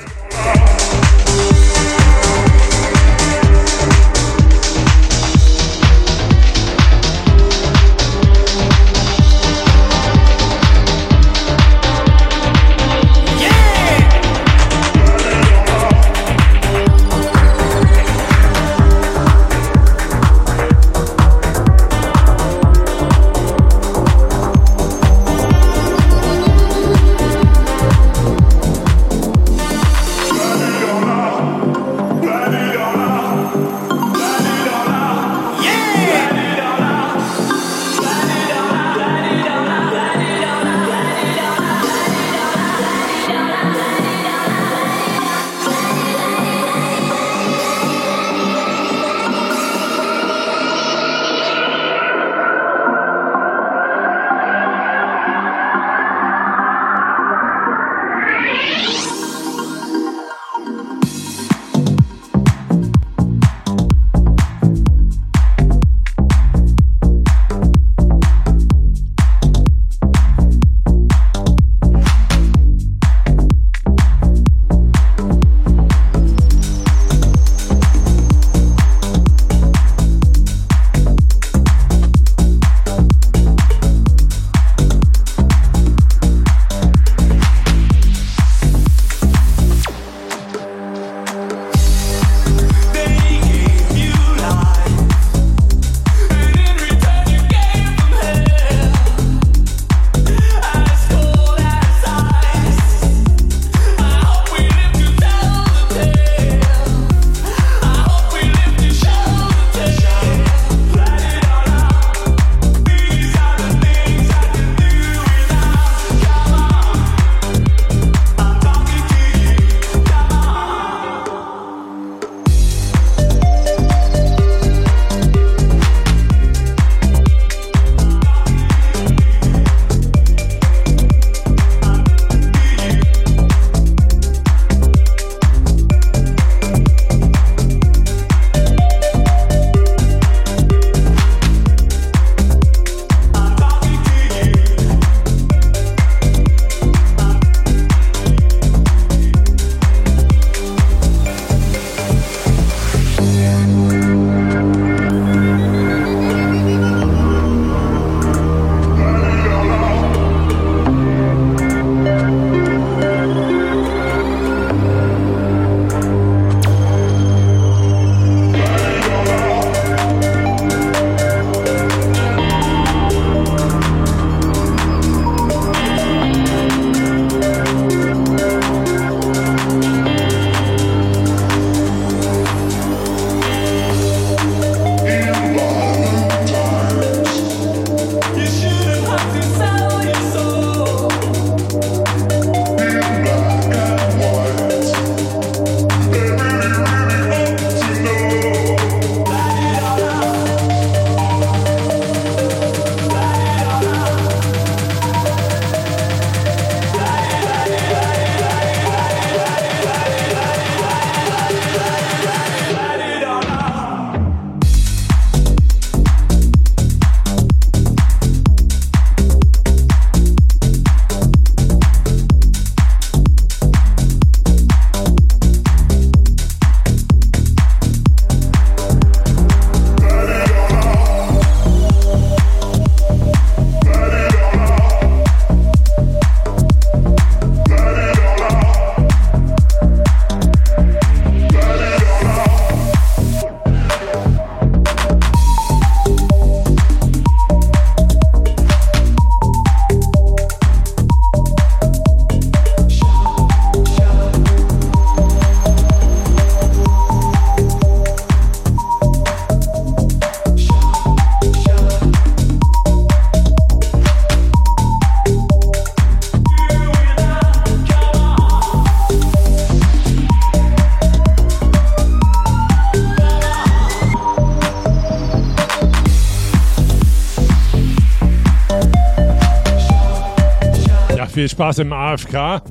Speaker 4: Viel Spaß im AFK.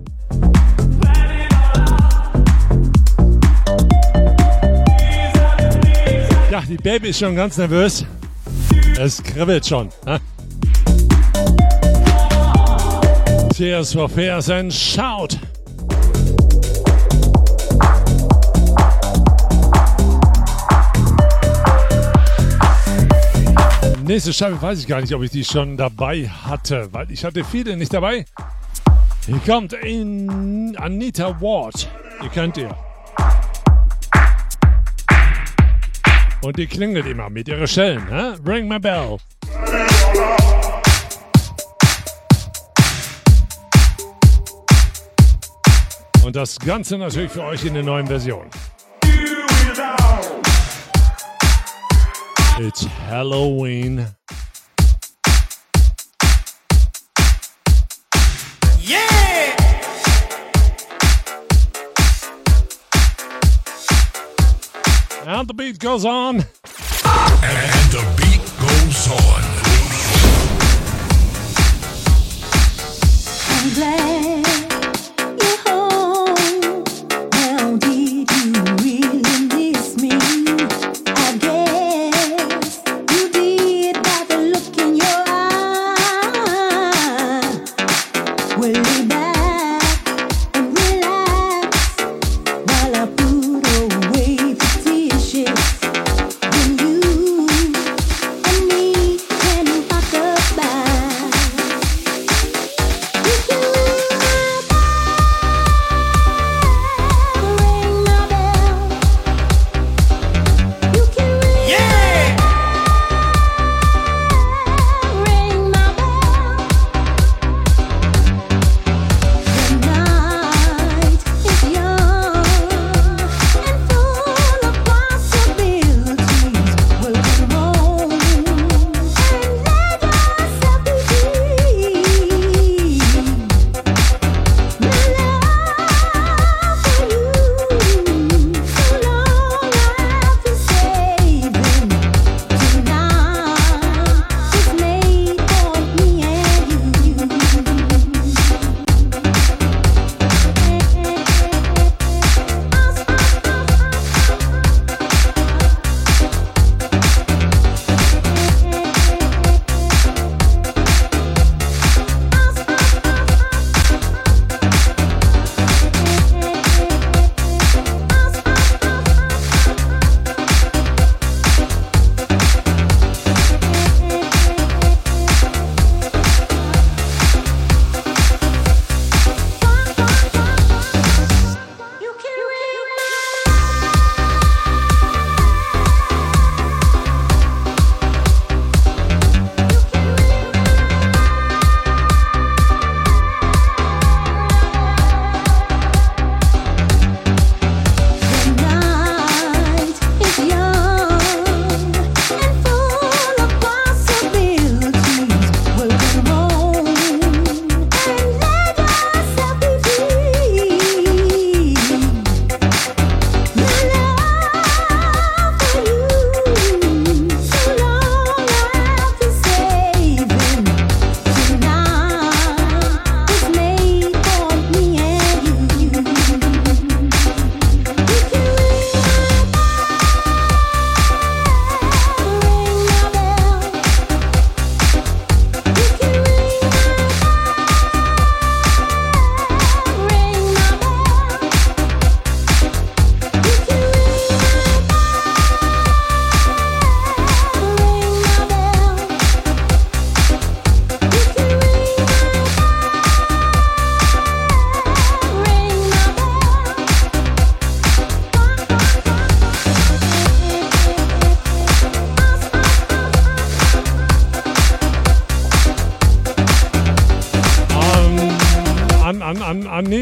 Speaker 4: Ja, die Baby ist schon ganz nervös. Es kribbelt schon. Ne? Cheers for Fairs and Shout. Nächste Scheibe weiß ich gar nicht, ob ich die schon dabei hatte, weil ich hatte viele nicht dabei. Hier kommt in Anita Ward. Die kennt ihr. Und die klingelt immer mit ihren Schellen. Hä? Ring my bell. Und das Ganze natürlich für euch in der neuen Version. It's Halloween.
Speaker 12: Yeah!
Speaker 4: And the beat goes on.
Speaker 3: And the beat goes on.
Speaker 15: I'm glad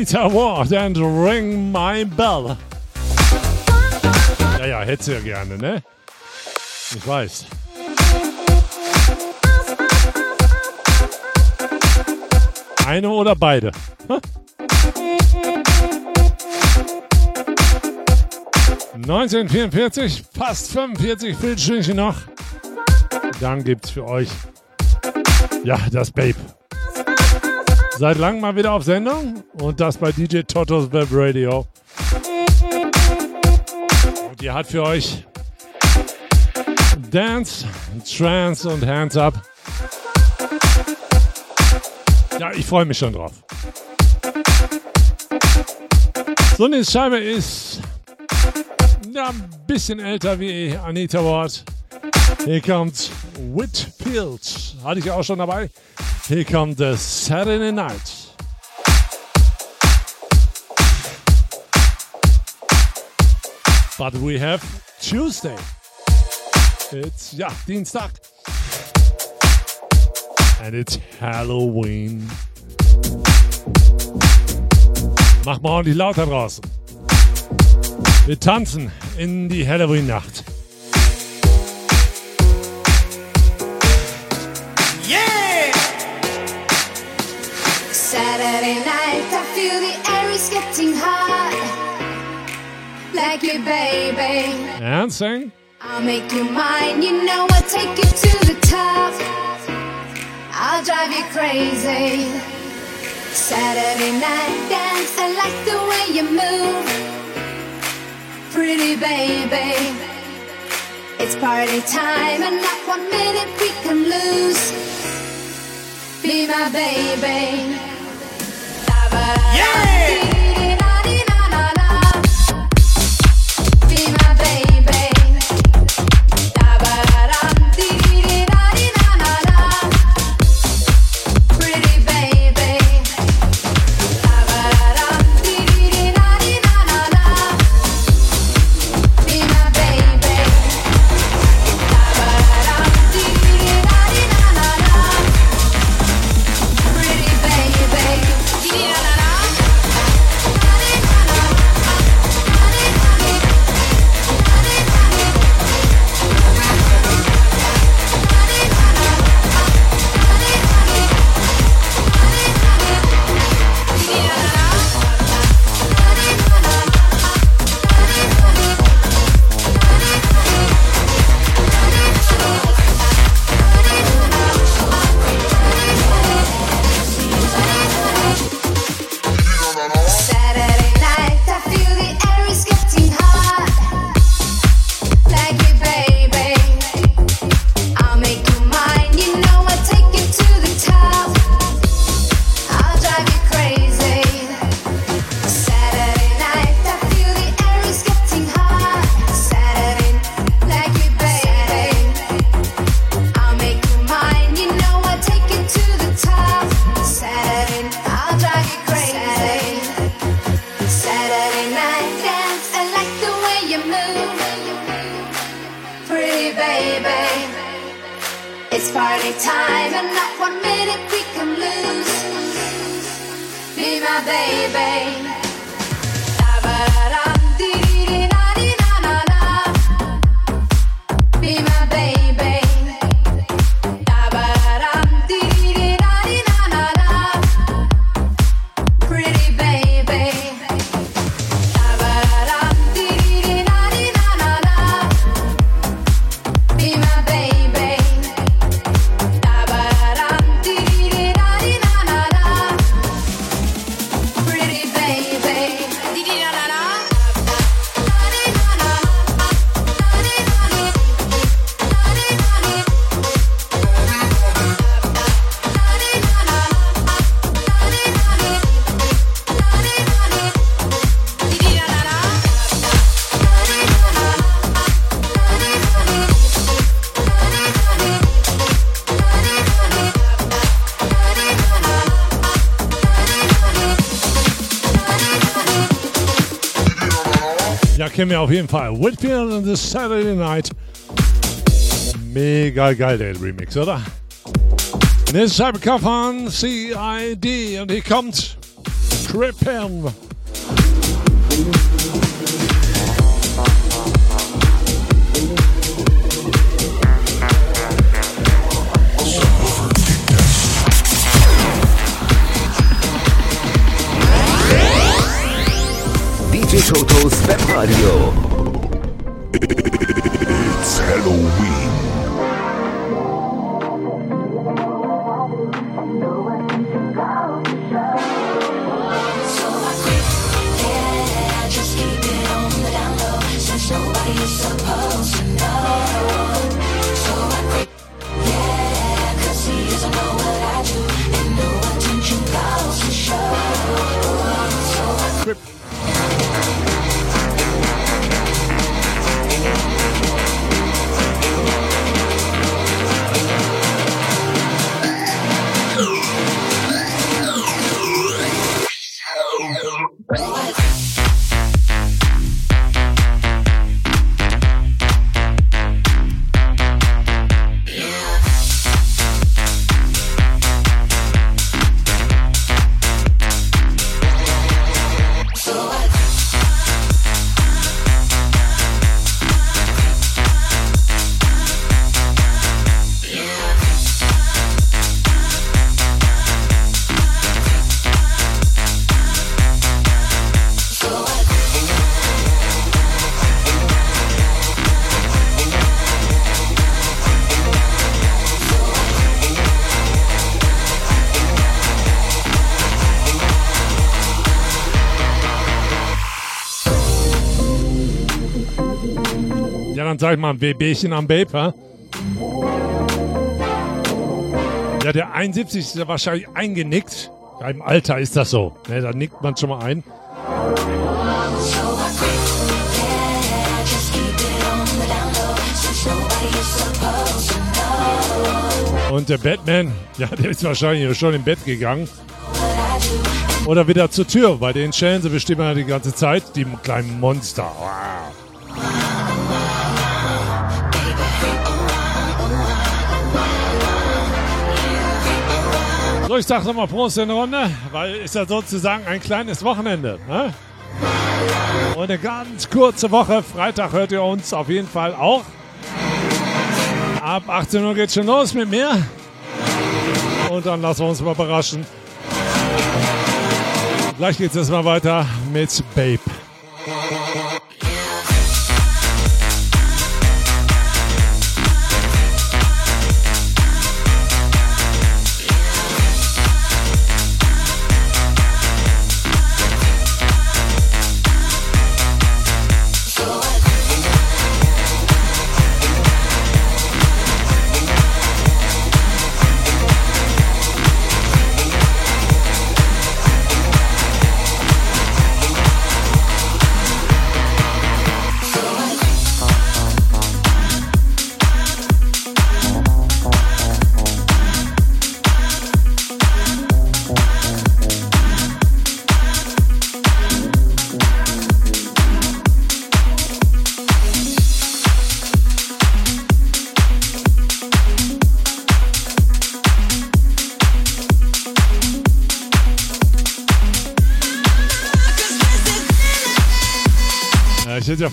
Speaker 4: Anita Ward and Ring My Bell. Ja, ja, hätte sie ja gerne, ne? Ich weiß. Eine oder beide? Hm? 1944, fast 45 Bildstückchen noch. Dann gibt's für euch, ja, das Babe. Seit langem mal wieder auf Sendung und das bei DJ Totos Web Radio. Und die hat für euch Dance, Trance und Hands Up. Ja, ich freue mich schon drauf. So eine Scheibe ist ja, ein bisschen älter wie Anita Ward. Hier kommt Whitfield. Hatte ich auch schon dabei. Hier kommt The Saturday Night. But we have Tuesday. It's, ja, Dienstag. And it's Halloween. Mach mal ordentlich lauter draußen. Wir tanzen in die Halloween-Nacht.
Speaker 8: Saturday night, I feel the air is getting hot. Like you, baby.
Speaker 4: And sing.
Speaker 8: I'll make you mine, you know I'll take you to the top. I'll drive you crazy. Saturday night dance, I like the way you move. Pretty baby. It's party time, and not one minute we can lose. Be my baby. Yeah!
Speaker 4: Auf jeden Fall. Whitfield and the Saturday Night. Mega geil, Remix, oder? Kommt von CID und hier kommt Crippen.
Speaker 9: DJ Totos
Speaker 4: dann sag ich mal ein WBchen am ha? Ja, der 71 ist ja wahrscheinlich eingenickt. Ja, im Alter ist das so. Ne, da nickt man schon mal ein. Und der Batman, ja, der ist wahrscheinlich schon im Bett gegangen. Oder wieder zur Tür. Bei den schellen sie bestimmt die ganze Zeit, die kleinen Monster. Wow. So, ich sag nochmal Prost in der Runde, weil ist ja sozusagen ein kleines Wochenende. Ne? Und eine ganz kurze Woche. Freitag hört ihr uns auf jeden Fall auch. Ab 18 Uhr geht's schon los mit mir. Und dann lassen wir uns mal überraschen. Gleich geht's erstmal weiter mit Babe.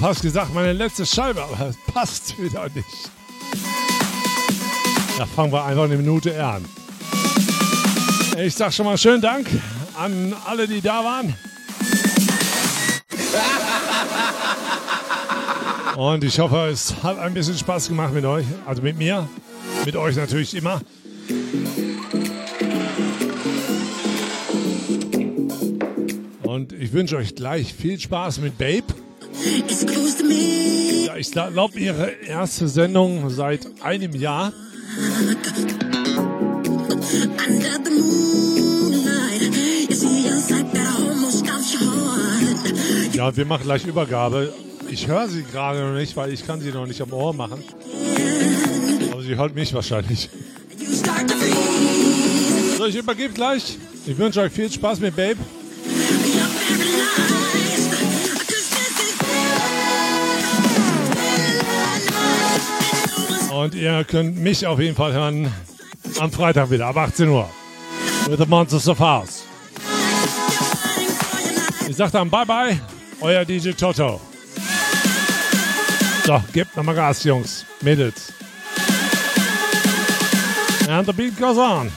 Speaker 4: Ja fast gesagt, meine letzte Scheibe, aber es passt wieder nicht. Da fangen wir einfach eine Minute an. Ich sag schon mal schönen Dank an alle, die da waren. Und ich hoffe, es hat ein bisschen Spaß gemacht mit euch. Also mit mir. Mit euch natürlich immer. Und ich wünsche euch gleich viel Spaß mit Babe. Ja, ich glaube, ihre erste Sendung seit einem Jahr. Ja, wir machen gleich Übergabe. Ich höre sie gerade noch nicht, weil ich kann sie noch nicht am Ohr machen. Aber sie hört mich wahrscheinlich. So, ich übergebe gleich. Ich wünsche euch viel Spaß mit Babe. Und ihr könnt mich auf jeden Fall hören am Freitag wieder ab 18 Uhr. With the Monsters of House. Ich sag dann bye bye, euer DJ Toto. So, gebt nochmal Gas, Jungs, Mädels. And the beat goes on.